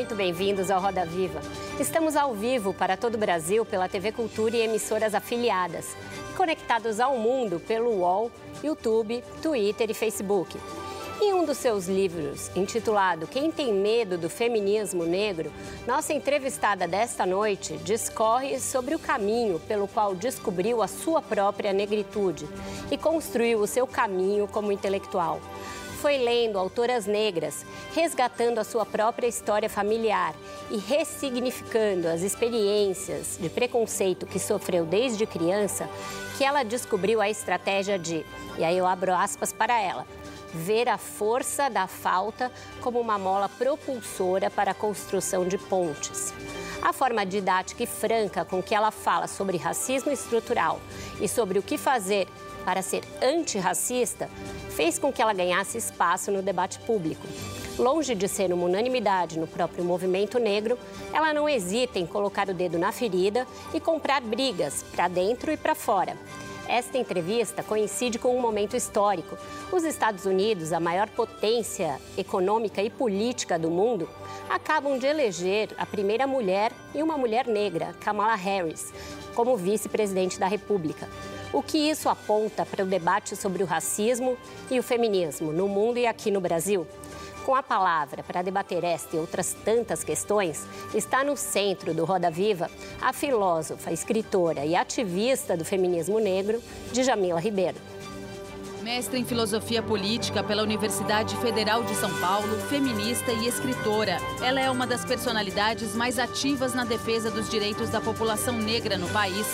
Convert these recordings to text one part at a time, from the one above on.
Muito bem-vindos ao Roda Viva. Estamos ao vivo para todo o Brasil pela TV Cultura e emissoras afiliadas, e conectados ao mundo pelo UOL, YouTube, Twitter e Facebook. Em um dos seus livros, intitulado Quem tem medo do feminismo negro, nossa entrevistada desta noite discorre sobre o caminho pelo qual descobriu a sua própria negritude e construiu o seu caminho como intelectual foi lendo autoras negras, resgatando a sua própria história familiar e ressignificando as experiências de preconceito que sofreu desde criança, que ela descobriu a estratégia de, e aí eu abro aspas para ela, ver a força da falta como uma mola propulsora para a construção de pontes. A forma didática e franca com que ela fala sobre racismo estrutural e sobre o que fazer para ser antirracista fez com que ela ganhasse espaço no debate público. Longe de ser uma unanimidade no próprio movimento negro, ela não hesita em colocar o dedo na ferida e comprar brigas para dentro e para fora. Esta entrevista coincide com um momento histórico. Os Estados Unidos, a maior potência econômica e política do mundo, acabam de eleger a primeira mulher e uma mulher negra, Kamala Harris, como vice-presidente da República. O que isso aponta para o debate sobre o racismo e o feminismo no mundo e aqui no Brasil? Com a palavra para debater esta e outras tantas questões, está no centro do Roda Viva a filósofa, escritora e ativista do feminismo negro, Djamila Ribeiro. Mestre em Filosofia Política pela Universidade Federal de São Paulo, feminista e escritora. Ela é uma das personalidades mais ativas na defesa dos direitos da população negra no país.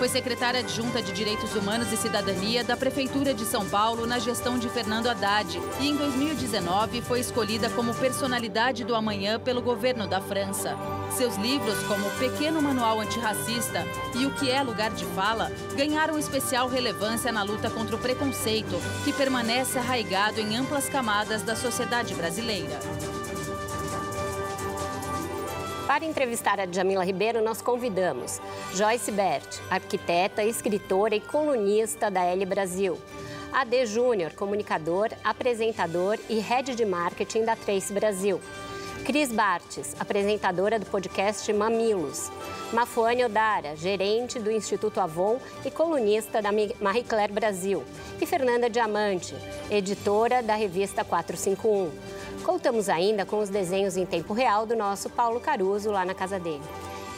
Foi secretária adjunta de Direitos Humanos e Cidadania da Prefeitura de São Paulo na gestão de Fernando Haddad e, em 2019, foi escolhida como personalidade do amanhã pelo governo da França. Seus livros, como Pequeno Manual Antirracista e O que é Lugar de Fala, ganharam especial relevância na luta contra o preconceito, que permanece arraigado em amplas camadas da sociedade brasileira. Para entrevistar a Jamila Ribeiro, nós convidamos Joyce Bert, arquiteta, escritora e colunista da L Brasil. AD Júnior, comunicador, apresentador e head de marketing da Trace Brasil. Cris Bartes, apresentadora do podcast Mamilos. Mafuane Odara, gerente do Instituto Avon e colunista da Marie Claire Brasil. E Fernanda Diamante, editora da revista 451. Contamos ainda com os desenhos em tempo real do nosso Paulo Caruso lá na casa dele.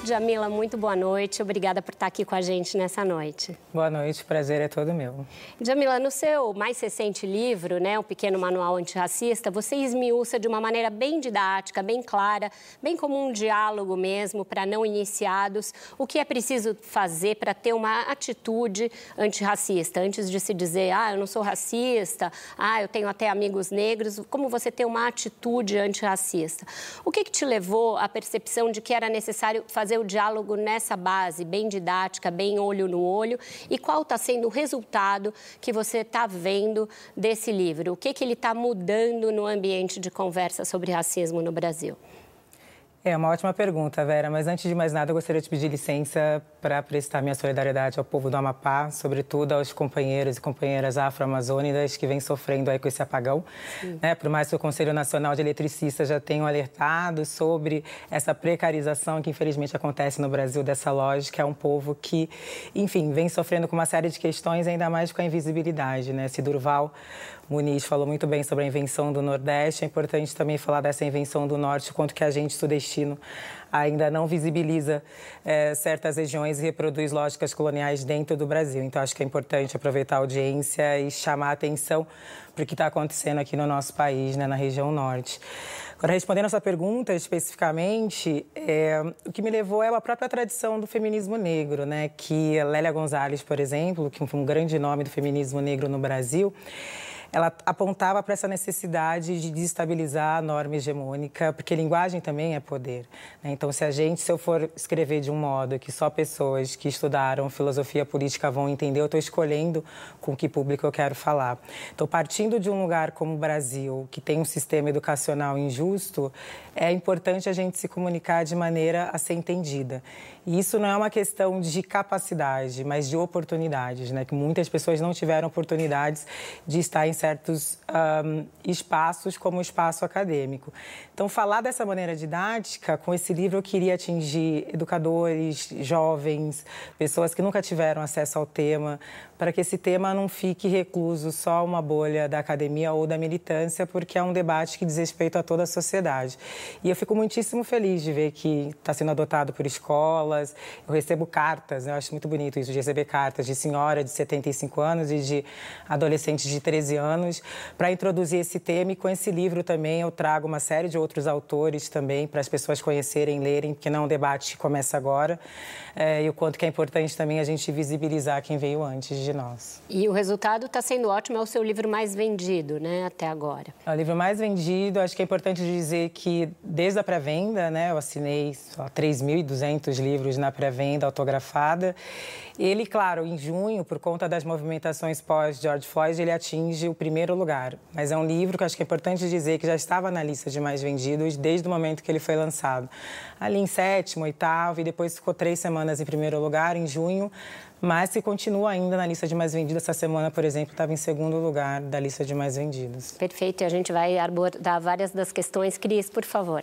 Jamila, muito boa noite. Obrigada por estar aqui com a gente nessa noite. Boa noite, prazer é todo meu. Jamila, no seu mais recente livro, né, O Pequeno Manual Antirracista, você esmiuça de uma maneira bem didática, bem clara, bem como um diálogo mesmo para não iniciados, o que é preciso fazer para ter uma atitude antirracista, antes de se dizer, ah, eu não sou racista, ah, eu tenho até amigos negros, como você ter uma atitude antirracista. O que, que te levou à percepção de que era necessário fazer fazer o diálogo nessa base, bem didática, bem olho no olho, e qual está sendo o resultado que você está vendo desse livro? O que, que ele está mudando no ambiente de conversa sobre racismo no Brasil? É uma ótima pergunta, Vera, mas antes de mais nada, eu gostaria de pedir licença para prestar minha solidariedade ao povo do Amapá, sobretudo aos companheiros e companheiras afro-amazônicas que vêm sofrendo aí com esse apagão. Né? Por mais que o Conselho Nacional de Eletricistas já tenha alertado sobre essa precarização que infelizmente acontece no Brasil dessa lógica, é um povo que, enfim, vem sofrendo com uma série de questões, ainda mais com a invisibilidade. Né? Se Durval Muniz falou muito bem sobre a invenção do Nordeste. É importante também falar dessa invenção do Norte, quanto que a gente, sudestino, ainda não visibiliza é, certas regiões e reproduz lógicas coloniais dentro do Brasil. Então, acho que é importante aproveitar a audiência e chamar a atenção para o que está acontecendo aqui no nosso país, né, na região norte. Agora, respondendo a sua pergunta especificamente, é, o que me levou é a própria tradição do feminismo negro, né? Que Lélia Gonzalez, por exemplo, que foi um grande nome do feminismo negro no Brasil, ela apontava para essa necessidade de desestabilizar a norma hegemônica, porque linguagem também é poder. Né? Então, se a gente, se eu for escrever de um modo que só pessoas que estudaram filosofia política vão entender, eu estou escolhendo com que público eu quero falar. Então, partindo de um lugar como o Brasil, que tem um sistema educacional injusto, é importante a gente se comunicar de maneira a ser entendida. E isso não é uma questão de capacidade, mas de oportunidades, né? Que muitas pessoas não tiveram oportunidades de estar em certos um, espaços, como o espaço acadêmico. Então, falar dessa maneira didática, com esse livro, eu queria atingir educadores, jovens, pessoas que nunca tiveram acesso ao tema, para que esse tema não fique recluso só uma bolha da academia ou da militância, porque é um debate que diz respeito a toda a sociedade. E eu fico muitíssimo feliz de ver que está sendo adotado por escolas. Eu recebo cartas, né? eu acho muito bonito isso, de receber cartas de senhora de 75 anos e de adolescentes de 13 anos, para introduzir esse tema. E com esse livro também eu trago uma série de outros autores também, para as pessoas conhecerem, lerem, porque não é um debate que começa agora. É, e o quanto que é importante também a gente visibilizar quem veio antes de nós. E o resultado está sendo ótimo, é o seu livro mais vendido, né, até agora. É o livro mais vendido, acho que é importante dizer que desde a pré-venda, né, eu assinei 3.200 livros na pré-venda autografada. Ele, claro, em junho, por conta das movimentações pós-George Floyd, ele atinge o primeiro lugar. Mas é um livro que acho que é importante dizer que já estava na lista de mais vendidos desde o momento que ele foi lançado. Ali em sétimo, oitavo, e depois ficou três semanas em primeiro lugar, em junho mas que continua ainda na lista de mais vendidos. Essa semana, por exemplo, estava em segundo lugar da lista de mais vendidos. Perfeito, e a gente vai abordar várias das questões. Cris, por favor.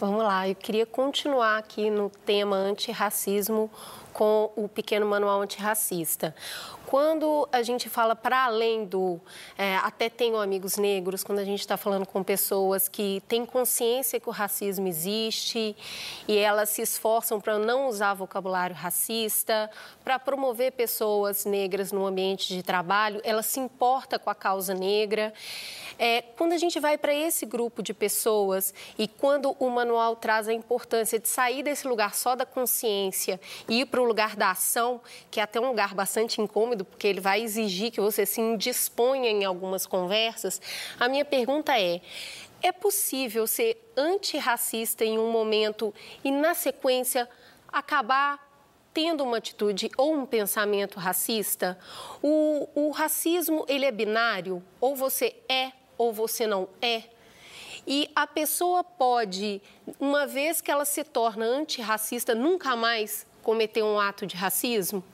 Vamos lá, eu queria continuar aqui no tema antirracismo com o pequeno manual antirracista. Quando a gente fala para além do. É, até tenho amigos negros, quando a gente está falando com pessoas que têm consciência que o racismo existe e elas se esforçam para não usar vocabulário racista, para promover pessoas negras no ambiente de trabalho, ela se importa com a causa negra. É, quando a gente vai para esse grupo de pessoas e quando o manual traz a importância de sair desse lugar só da consciência e ir para o lugar da ação, que é até um lugar bastante incômodo, porque ele vai exigir que você se indisponha em algumas conversas, a minha pergunta é: é possível ser antirracista em um momento e, na sequência, acabar tendo uma atitude ou um pensamento racista? O, o racismo, ele é binário? Ou você é ou você não é. E a pessoa pode, uma vez que ela se torna antirracista, nunca mais cometer um ato de racismo?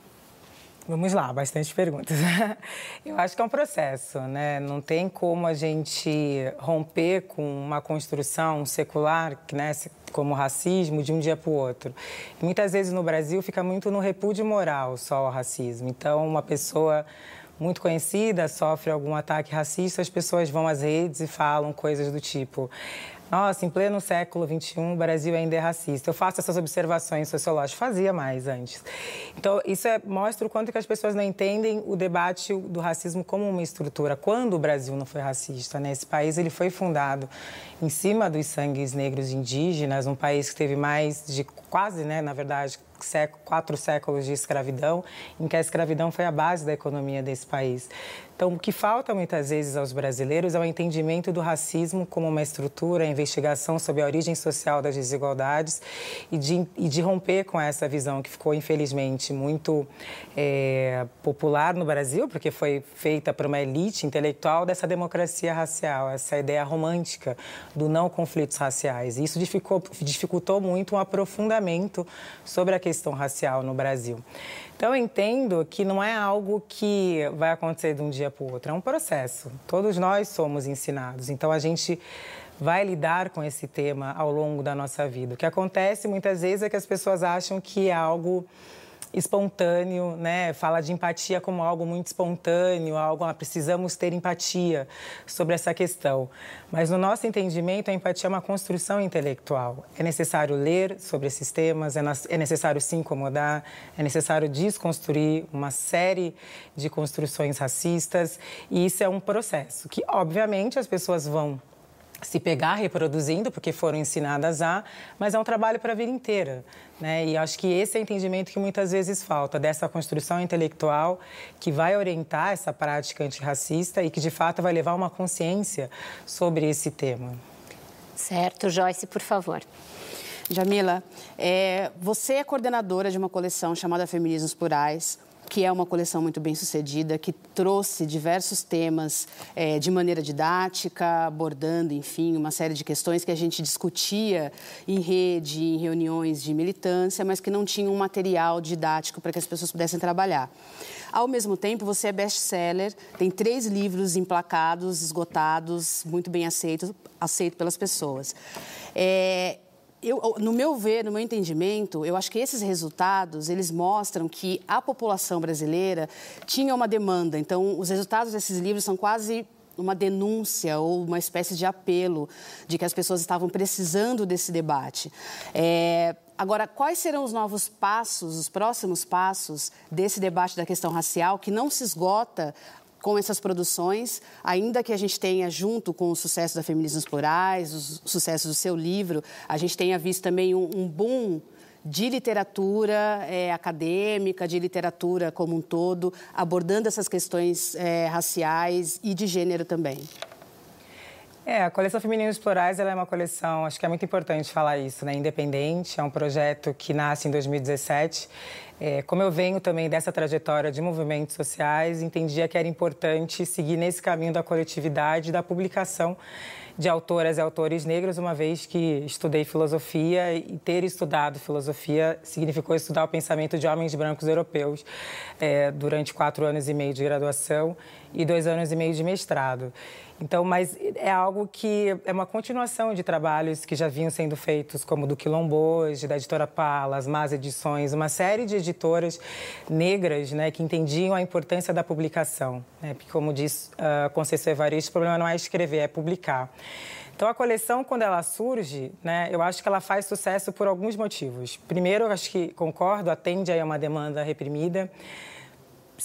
Vamos lá, bastante perguntas. Eu acho que é um processo, né? Não tem como a gente romper com uma construção secular, né, como o racismo, de um dia para o outro. Muitas vezes no Brasil fica muito no repúdio moral só ao racismo. Então, uma pessoa muito conhecida sofre algum ataque racista, as pessoas vão às redes e falam coisas do tipo: nossa, em pleno século XXI, o Brasil ainda é racista. Eu faço essas observações sociológicas, fazia mais antes. Então, isso é, mostra o quanto que as pessoas não entendem o debate do racismo como uma estrutura. Quando o Brasil não foi racista, né? Esse país ele foi fundado em cima dos sangues negros indígenas, um país que teve mais de quase, né, na verdade, quatro séculos de escravidão, em que a escravidão foi a base da economia desse país. Então, o que falta muitas vezes aos brasileiros é o entendimento do racismo como uma estrutura, a investigação sobre a origem social das desigualdades e de, e de romper com essa visão que ficou, infelizmente, muito é, popular no Brasil, porque foi feita por uma elite intelectual dessa democracia racial, essa ideia romântica do não conflitos raciais. E isso dificultou, dificultou muito um aprofundamento sobre a questão racial no Brasil. Então, eu entendo que não é algo que vai acontecer de um dia para o outro, é um processo. Todos nós somos ensinados, então a gente vai lidar com esse tema ao longo da nossa vida. O que acontece muitas vezes é que as pessoas acham que é algo espontâneo, né? Fala de empatia como algo muito espontâneo, algo ah, precisamos ter empatia sobre essa questão. Mas no nosso entendimento, a empatia é uma construção intelectual. É necessário ler sobre esses temas, é, é necessário se incomodar, é necessário desconstruir uma série de construções racistas, e isso é um processo que, obviamente, as pessoas vão se pegar reproduzindo, porque foram ensinadas a, mas é um trabalho para a vida inteira. Né? E acho que esse é o entendimento que muitas vezes falta, dessa construção intelectual que vai orientar essa prática antirracista e que, de fato, vai levar uma consciência sobre esse tema. Certo. Joyce, por favor. Jamila, é, você é coordenadora de uma coleção chamada Feminismos Plurais, que é uma coleção muito bem sucedida, que trouxe diversos temas é, de maneira didática, abordando, enfim, uma série de questões que a gente discutia em rede, em reuniões de militância, mas que não tinha um material didático para que as pessoas pudessem trabalhar. Ao mesmo tempo, você é best-seller, tem três livros emplacados, esgotados, muito bem aceitos, aceito pelas pessoas. É, eu, no meu ver, no meu entendimento, eu acho que esses resultados, eles mostram que a população brasileira tinha uma demanda. Então, os resultados desses livros são quase uma denúncia ou uma espécie de apelo de que as pessoas estavam precisando desse debate. É, agora, quais serão os novos passos, os próximos passos desse debate da questão racial que não se esgota com essas produções, ainda que a gente tenha, junto com o sucesso da Feminismos Plurais, o sucesso do seu livro, a gente tenha visto também um, um boom de literatura é, acadêmica, de literatura como um todo, abordando essas questões é, raciais e de gênero também. É, a coleção Femininos Plurais é uma coleção, acho que é muito importante falar isso, né? Independente, é um projeto que nasce em 2017 é, como eu venho também dessa trajetória de movimentos sociais, entendia que era importante seguir nesse caminho da coletividade, da publicação de autoras e autores negros, uma vez que estudei filosofia e ter estudado filosofia significou estudar o pensamento de homens brancos europeus é, durante quatro anos e meio de graduação e dois anos e meio de mestrado. Então, mas é algo que é uma continuação de trabalhos que já vinham sendo feitos, como do Quilomboje, da editora Palas, Más Edições, uma série de editoras negras né, que entendiam a importância da publicação. Né? Porque, como diz uh, Conceição Evaristo, o problema não é escrever, é publicar. Então, a coleção, quando ela surge, né, eu acho que ela faz sucesso por alguns motivos. Primeiro, eu acho que, concordo, atende a uma demanda reprimida.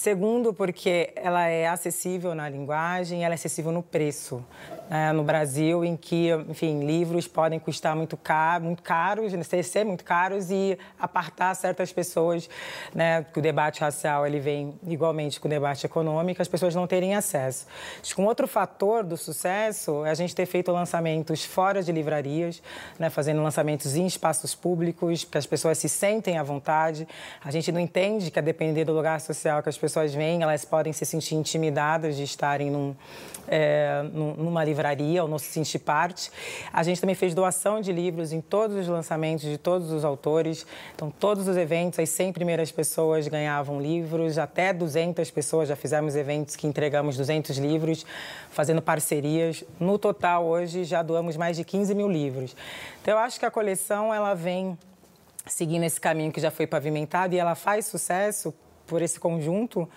Segundo, porque ela é acessível na linguagem, ela é acessível no preço. Né? No Brasil, em que, enfim, livros podem custar muito caro, muito caros, né? ser muito caros e apartar certas pessoas, né? Que o debate racial ele vem igualmente com o debate econômico, as pessoas não terem acesso. Acho que um outro fator do sucesso é a gente ter feito lançamentos fora de livrarias, né? Fazendo lançamentos em espaços públicos, que as pessoas se sentem à vontade. A gente não entende que a depender do lugar social que as pessoas vêm, elas podem se sentir intimidadas de estarem num, é, numa livraria ou não se sentir parte. A gente também fez doação de livros em todos os lançamentos de todos os autores. Então, todos os eventos, as 100 primeiras pessoas ganhavam livros, até 200 pessoas. Já fizemos eventos que entregamos 200 livros, fazendo parcerias. No total, hoje, já doamos mais de 15 mil livros. Então, eu acho que a coleção ela vem seguindo esse caminho que já foi pavimentado e ela faz sucesso por esse conjunto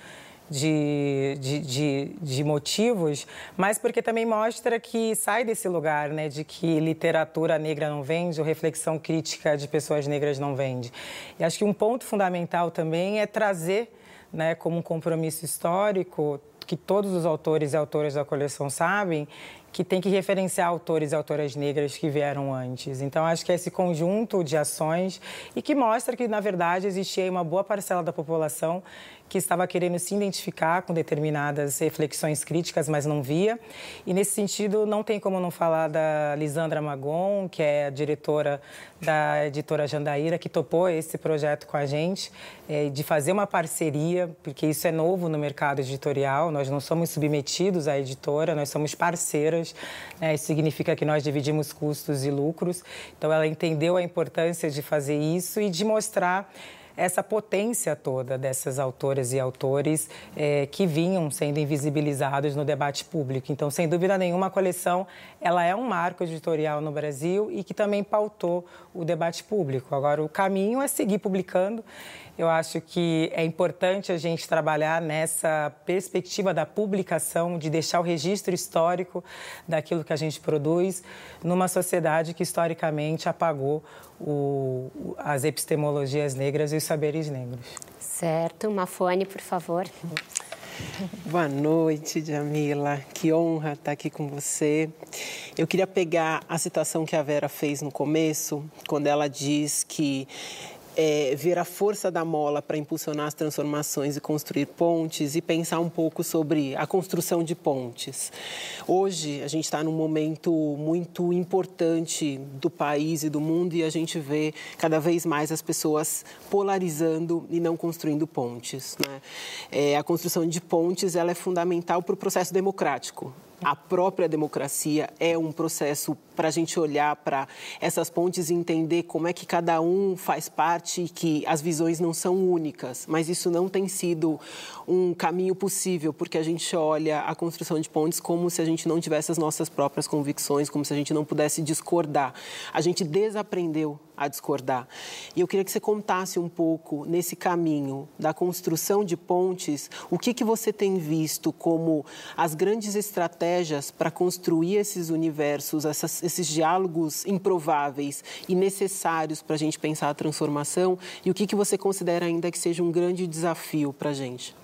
de, de, de, de, motivos, mas porque também mostra que sai desse lugar, né, de que literatura negra não vende, ou reflexão crítica de pessoas negras não vende. E acho que um ponto fundamental também é trazer, né, como um compromisso histórico, que todos os autores e autoras da coleção sabem, que tem que referenciar autores e autoras negras que vieram antes. Então, acho que é esse conjunto de ações e que mostra que, na verdade, existia uma boa parcela da população que estava querendo se identificar com determinadas reflexões críticas, mas não via. E, nesse sentido, não tem como não falar da Lisandra Magon, que é a diretora da editora Jandaíra, que topou esse projeto com a gente, é, de fazer uma parceria, porque isso é novo no mercado editorial, nós não somos submetidos à editora, nós somos parceiras, né? isso significa que nós dividimos custos e lucros. Então, ela entendeu a importância de fazer isso e de mostrar essa potência toda dessas autoras e autores é, que vinham sendo invisibilizados no debate público. Então, sem dúvida nenhuma, a coleção ela é um marco editorial no Brasil e que também pautou o debate público. Agora, o caminho é seguir publicando. Eu acho que é importante a gente trabalhar nessa perspectiva da publicação, de deixar o registro histórico daquilo que a gente produz numa sociedade que historicamente apagou o, as epistemologias negras e os saberes negros. Certo. Mafone, por favor. Boa noite, Jamila. Que honra estar aqui com você. Eu queria pegar a citação que a Vera fez no começo, quando ela diz que é, ver a força da mola para impulsionar as transformações e construir pontes e pensar um pouco sobre a construção de pontes. Hoje, a gente está num momento muito importante do país e do mundo e a gente vê cada vez mais as pessoas polarizando e não construindo pontes. Né? É, a construção de pontes ela é fundamental para o processo democrático a própria democracia é um processo para a gente olhar para essas pontes e entender como é que cada um faz parte e que as visões não são únicas. Mas isso não tem sido um caminho possível, porque a gente olha a construção de pontes como se a gente não tivesse as nossas próprias convicções, como se a gente não pudesse discordar. A gente desaprendeu a discordar. E eu queria que você contasse um pouco nesse caminho da construção de pontes, o que, que você tem visto como as grandes estratégias para construir esses universos, essas, esses diálogos improváveis e necessários para a gente pensar a transformação, e o que, que você considera ainda que seja um grande desafio para a gente?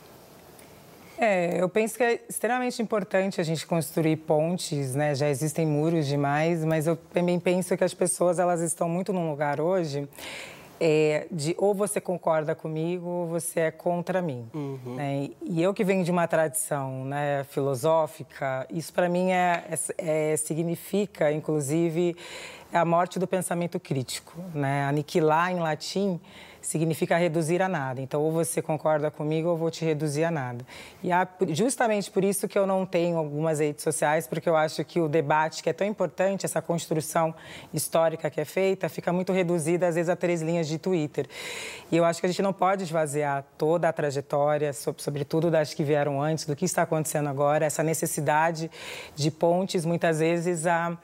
É, eu penso que é extremamente importante a gente construir pontes, né? Já existem muros demais, mas eu também penso que as pessoas elas estão muito num lugar hoje é, de ou você concorda comigo ou você é contra mim. Uhum. Né? E eu que venho de uma tradição né, filosófica, isso para mim é, é, é, significa, inclusive, a morte do pensamento crítico. Né? Aniquilar em latim significa reduzir a nada. Então, ou você concorda comigo ou eu vou te reduzir a nada. E justamente por isso que eu não tenho algumas redes sociais, porque eu acho que o debate, que é tão importante, essa construção histórica que é feita, fica muito reduzida, às vezes, a três linhas de Twitter. E eu acho que a gente não pode esvaziar toda a trajetória, sobretudo das que vieram antes, do que está acontecendo agora, essa necessidade de pontes, muitas vezes, a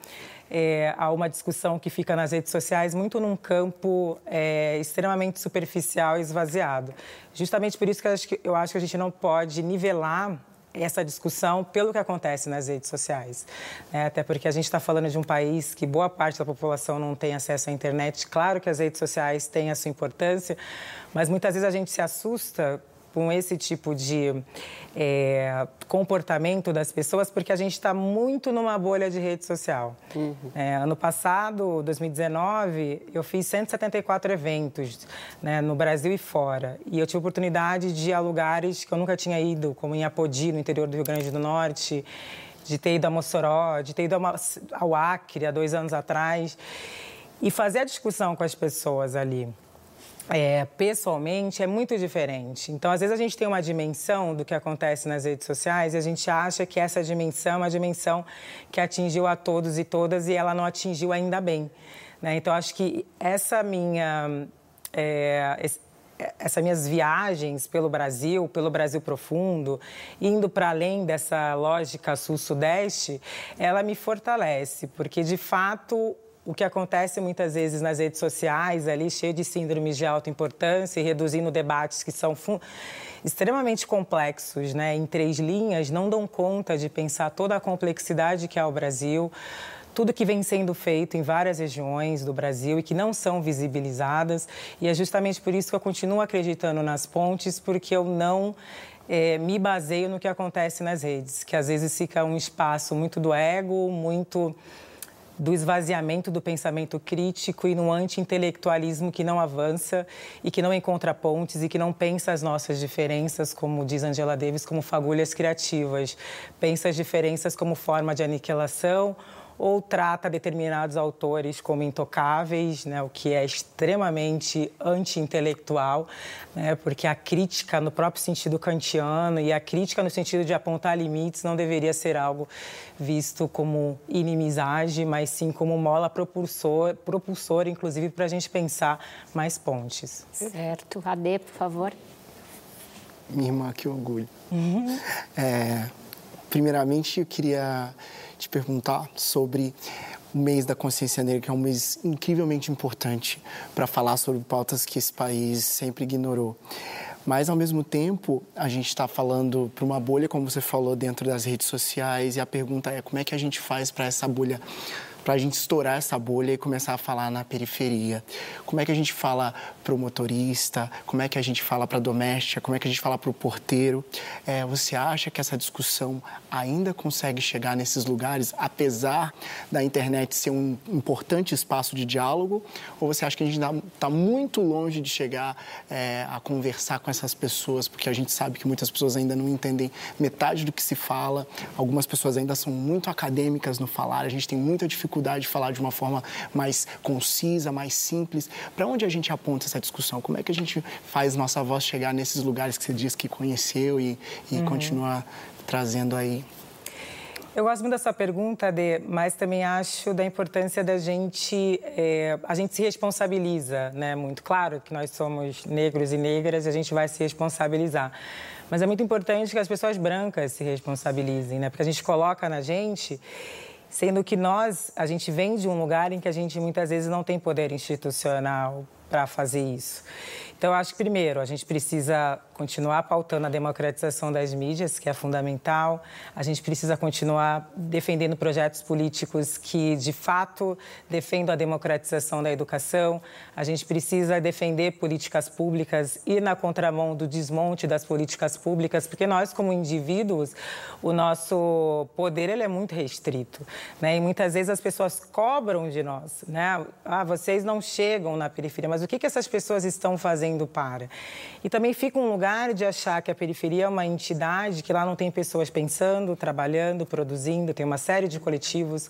é, há uma discussão que fica nas redes sociais muito num campo é, extremamente superficial e esvaziado. Justamente por isso que eu acho que, eu acho que a gente não pode nivelar essa discussão pelo que acontece nas redes sociais. É, até porque a gente está falando de um país que boa parte da população não tem acesso à internet. Claro que as redes sociais têm a sua importância, mas muitas vezes a gente se assusta com esse tipo de é, comportamento das pessoas, porque a gente está muito numa bolha de rede social. Uhum. É, ano passado, 2019, eu fiz 174 eventos né, no Brasil e fora. E eu tive oportunidade de ir a lugares que eu nunca tinha ido, como em Apodi, no interior do Rio Grande do Norte, de ter ido a Mossoró, de ter ido ao Acre há dois anos atrás. E fazer a discussão com as pessoas ali é, pessoalmente é muito diferente. Então, às vezes, a gente tem uma dimensão do que acontece nas redes sociais e a gente acha que essa dimensão é uma dimensão que atingiu a todos e todas e ela não atingiu ainda bem. Né? Então, acho que essa minha. É, essas minhas viagens pelo Brasil, pelo Brasil profundo, indo para além dessa lógica sul-sudeste, ela me fortalece, porque de fato o que acontece muitas vezes nas redes sociais, ali cheio de síndromes de alta importância e reduzindo debates que são extremamente complexos, né, em três linhas, não dão conta de pensar toda a complexidade que é o Brasil, tudo que vem sendo feito em várias regiões do Brasil e que não são visibilizadas. E é justamente por isso que eu continuo acreditando nas pontes, porque eu não é, me baseio no que acontece nas redes, que às vezes fica um espaço muito do ego, muito do esvaziamento do pensamento crítico e no anti-intelectualismo que não avança e que não encontra pontes e que não pensa as nossas diferenças, como diz Angela Davis, como fagulhas criativas. Pensa as diferenças como forma de aniquilação ou trata determinados autores como intocáveis, né, o que é extremamente anti-intelectual, né, porque a crítica no próprio sentido kantiano e a crítica no sentido de apontar limites não deveria ser algo visto como inimizade, mas sim como mola propulsor, propulsora, inclusive, para a gente pensar mais pontes. Certo. Ade, por favor. Minha irmã, que orgulho. Uhum. É, primeiramente, eu queria te perguntar sobre o mês da consciência negra, que é um mês incrivelmente importante para falar sobre pautas que esse país sempre ignorou. Mas, ao mesmo tempo, a gente está falando para uma bolha, como você falou, dentro das redes sociais, e a pergunta é como é que a gente faz para essa bolha para a gente estourar essa bolha e começar a falar na periferia. Como é que a gente fala para o motorista? Como é que a gente fala para a doméstica? Como é que a gente fala para o porteiro? É, você acha que essa discussão ainda consegue chegar nesses lugares, apesar da internet ser um importante espaço de diálogo? Ou você acha que a gente está muito longe de chegar é, a conversar com essas pessoas? Porque a gente sabe que muitas pessoas ainda não entendem metade do que se fala, algumas pessoas ainda são muito acadêmicas no falar, a gente tem muita dificuldade dificuldade de falar de uma forma mais concisa, mais simples. Para onde a gente aponta essa discussão? Como é que a gente faz nossa voz chegar nesses lugares que você diz que conheceu e, e uhum. continua trazendo aí? Eu gosto muito dessa pergunta, de, mas também acho da importância da gente, é, a gente se responsabiliza, né? Muito claro que nós somos negros e negras, e a gente vai se responsabilizar. Mas é muito importante que as pessoas brancas se responsabilizem, né? Porque a gente coloca na gente Sendo que nós, a gente vem de um lugar em que a gente muitas vezes não tem poder institucional para fazer isso. Então, acho que, primeiro, a gente precisa continuar pautando a democratização das mídias, que é fundamental. A gente precisa continuar defendendo projetos políticos que, de fato, defendam a democratização da educação. A gente precisa defender políticas públicas e na contramão do desmonte das políticas públicas, porque nós, como indivíduos, o nosso poder ele é muito restrito. Né? E muitas vezes as pessoas cobram de nós. Né? Ah, vocês não chegam na periferia, mas o que, que essas pessoas estão fazendo para? E também fica um lugar de achar que a periferia é uma entidade que lá não tem pessoas pensando, trabalhando, produzindo, tem uma série de coletivos,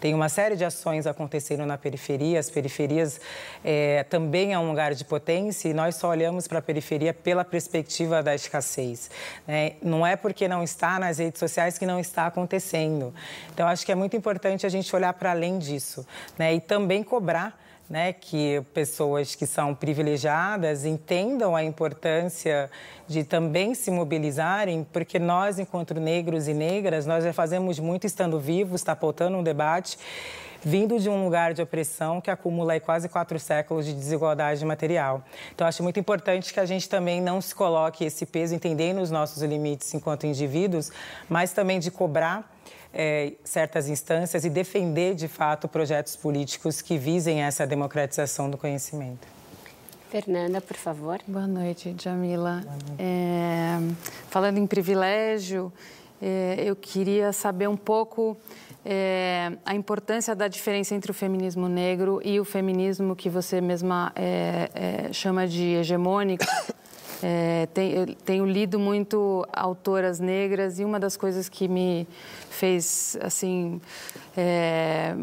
tem uma série de ações acontecendo na periferia. As periferias é, também é um lugar de potência e nós só olhamos para a periferia pela perspectiva da escassez. Né? Não é porque não está nas redes sociais que não está acontecendo. Então, acho que é muito importante a gente olhar para além disso né? e também cobrar né, que pessoas que são privilegiadas entendam a importância de também se mobilizarem, porque nós, enquanto negros e negras, nós já fazemos muito estando vivos, está pautando um debate vindo de um lugar de opressão que acumula quase quatro séculos de desigualdade material. Então, acho muito importante que a gente também não se coloque esse peso, entendendo os nossos limites enquanto indivíduos, mas também de cobrar é, certas instâncias e defender, de fato, projetos políticos que visem essa democratização do conhecimento. Fernanda, por favor. Boa noite, Jamila. Boa noite. É, falando em privilégio, é, eu queria saber um pouco é, a importância da diferença entre o feminismo negro e o feminismo que você mesma é, é, chama de hegemônico. É, tenho, tenho lido muito autoras negras e uma das coisas que me fez assim é,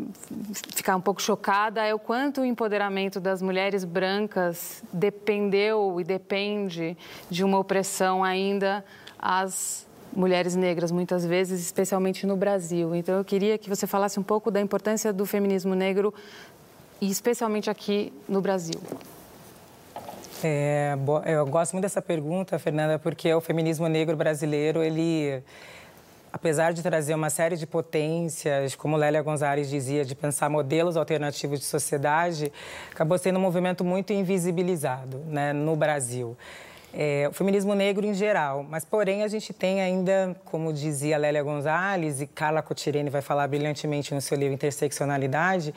ficar um pouco chocada é o quanto o empoderamento das mulheres brancas dependeu e depende de uma opressão ainda às mulheres negras muitas vezes, especialmente no Brasil. Então eu queria que você falasse um pouco da importância do feminismo negro e especialmente aqui no Brasil. É, eu gosto muito dessa pergunta, Fernanda, porque o feminismo negro brasileiro, ele apesar de trazer uma série de potências, como Lélia Gonzalez dizia, de pensar modelos alternativos de sociedade, acabou sendo um movimento muito invisibilizado né, no Brasil. É, o feminismo negro em geral, mas porém a gente tem ainda, como dizia Lélia Gonzalez e Carla Cotirene vai falar brilhantemente no seu livro Interseccionalidade,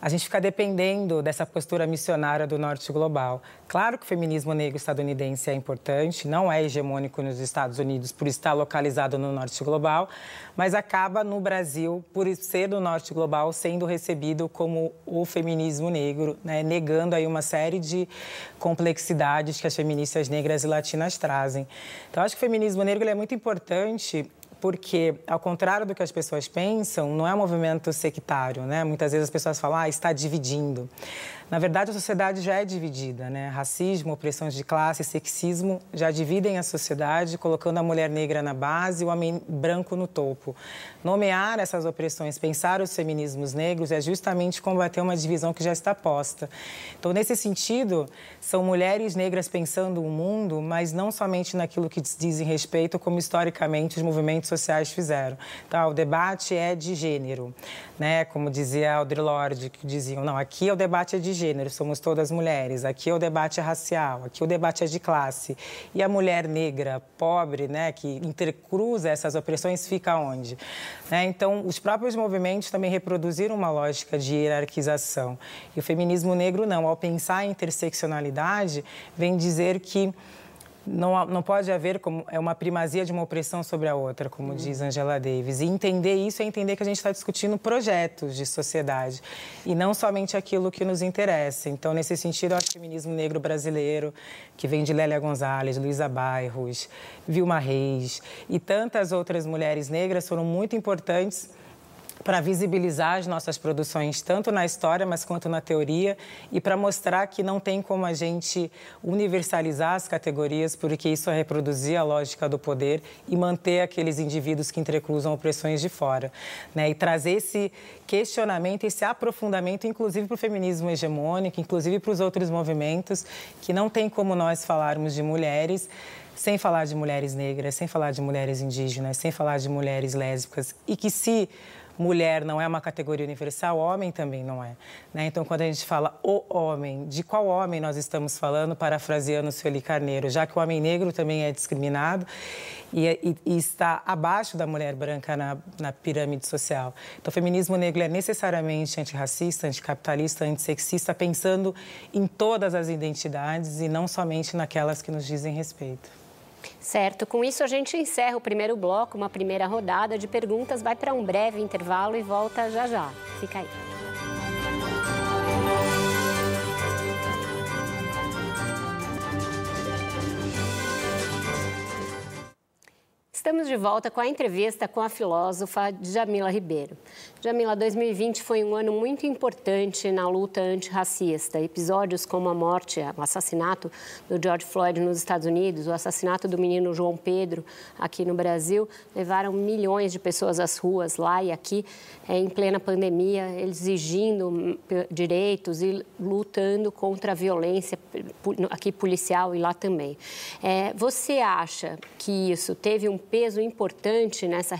a gente fica dependendo dessa postura missionária do norte global. Claro que o feminismo negro estadunidense é importante, não é hegemônico nos Estados Unidos por estar localizado no norte global, mas acaba no Brasil, por ser do norte global, sendo recebido como o feminismo negro, né? negando aí uma série de complexidades que as feministas negras e latinas trazem. Então, acho que o feminismo negro é muito importante porque, ao contrário do que as pessoas pensam, não é um movimento sectário, né? Muitas vezes as pessoas falam, ah, está dividindo. Na verdade, a sociedade já é dividida, né? Racismo, opressões de classe, sexismo já dividem a sociedade, colocando a mulher negra na base e o homem branco no topo. Nomear essas opressões, pensar os feminismos negros é justamente combater uma divisão que já está posta. Então, nesse sentido, são mulheres negras pensando o mundo, mas não somente naquilo que dizem respeito, como historicamente os movimentos sociais fizeram. Então, o debate é de gênero, né? Como dizia Audre Lorde, que diziam, não, aqui o debate é de gênero, somos todas mulheres. Aqui o debate é racial, aqui o debate é de classe. E a mulher negra, pobre, né, que intercruza essas opressões, fica onde? Né? Então, os próprios movimentos também reproduziram uma lógica de hierarquização. E o feminismo negro não. Ao pensar em interseccionalidade, vem dizer que não, não pode haver como, é uma primazia de uma opressão sobre a outra, como uhum. diz Angela Davis. E entender isso é entender que a gente está discutindo projetos de sociedade e não somente aquilo que nos interessa. Então, nesse sentido, eu acho que o feminismo negro brasileiro, que vem de Lélia Gonzalez, Luísa Bairros, Vilma Reis e tantas outras mulheres negras foram muito importantes para visibilizar as nossas produções, tanto na história, mas quanto na teoria, e para mostrar que não tem como a gente universalizar as categorias, porque isso é reproduzir a lógica do poder e manter aqueles indivíduos que entrecruzam opressões de fora. Né? E trazer esse questionamento, esse aprofundamento, inclusive para o feminismo hegemônico, inclusive para os outros movimentos, que não tem como nós falarmos de mulheres sem falar de mulheres negras, sem falar de mulheres indígenas, sem falar de mulheres lésbicas, e que se mulher não é uma categoria universal, homem também não é. Né? Então, quando a gente fala o homem, de qual homem nós estamos falando, parafraseando Sueli Carneiro, já que o homem negro também é discriminado e, e, e está abaixo da mulher branca na, na, pirâmide social. Então, o feminismo negro é necessariamente antirracista, anticapitalista, antissexista, pensando em todas as identidades e não somente naquelas que nos dizem respeito. Certo, com isso a gente encerra o primeiro bloco, uma primeira rodada de perguntas, vai para um breve intervalo e volta já já. Fica aí. Estamos de volta com a entrevista com a filósofa Jamila Ribeiro. Jamila, 2020 foi um ano muito importante na luta antirracista. Episódios como a morte, o assassinato do George Floyd nos Estados Unidos, o assassinato do menino João Pedro aqui no Brasil, levaram milhões de pessoas às ruas, lá e aqui, é, em plena pandemia, exigindo direitos e lutando contra a violência aqui policial e lá também. É, você acha que isso teve um peso importante nessa,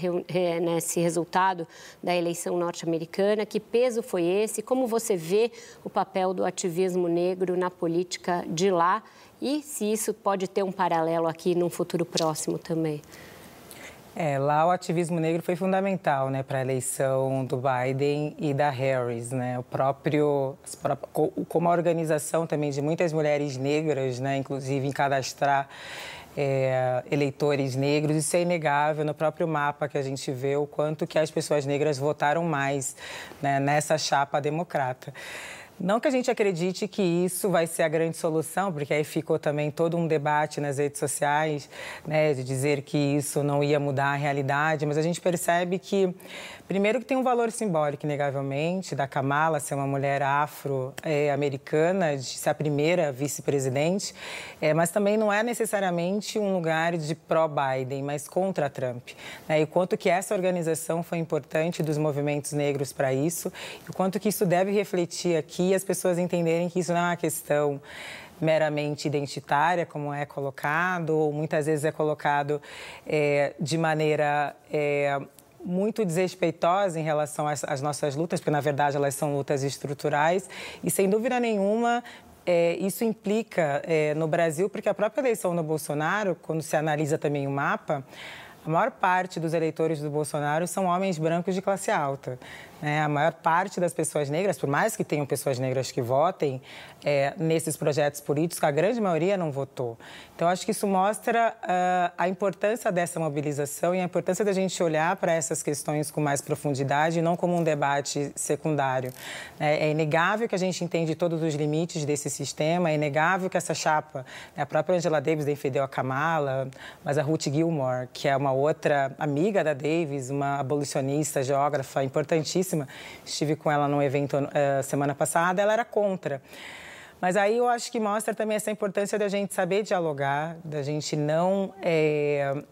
nesse resultado da eleição norte-americana. Que peso foi esse? Como você vê o papel do ativismo negro na política de lá? E se isso pode ter um paralelo aqui num futuro próximo também? É, lá o ativismo negro foi fundamental, né, para a eleição do Biden e da Harris, né? O próprio, como a organização também de muitas mulheres negras, né, inclusive em cadastrar é, eleitores negros. Isso é inegável no próprio mapa que a gente vê o quanto que as pessoas negras votaram mais né, nessa chapa democrata. Não que a gente acredite que isso vai ser a grande solução, porque aí ficou também todo um debate nas redes sociais, né, de dizer que isso não ia mudar a realidade, mas a gente percebe que Primeiro que tem um valor simbólico, inegavelmente, da Kamala ser uma mulher afro-americana, de ser a primeira vice-presidente, é, mas também não é necessariamente um lugar de pró-Biden, mas contra Trump. Né? E quanto que essa organização foi importante dos movimentos negros para isso, e quanto que isso deve refletir aqui e as pessoas entenderem que isso não é uma questão meramente identitária, como é colocado, ou muitas vezes é colocado é, de maneira é, muito desrespeitosa em relação às, às, nossas lutas, porque na verdade elas são lutas estruturais e sem dúvida nenhuma é, isso implica é, no Brasil, porque a própria eleição do Bolsonaro, quando se analisa também o mapa, a maior parte dos eleitores do Bolsonaro são homens brancos de classe alta. É, a maior parte das pessoas negras, por mais que tenham pessoas negras que votem é, nesses projetos políticos, a grande maioria não votou. Então, acho que isso mostra uh, a importância dessa mobilização e a importância da gente olhar para essas questões com mais profundidade não como um debate secundário. É, é, inegável que a gente entende todos os limites desse sistema, é inegável que essa chapa, né, a própria Angela Davis defendeu a Kamala, mas a Ruth Gilmore, que é uma outra amiga da Davis, uma abolicionista, geógrafa importantíssima, estive com ela num evento uh, semana passada, ela era contra. Mas aí eu acho que mostra também essa importância da gente saber dialogar, da gente não é,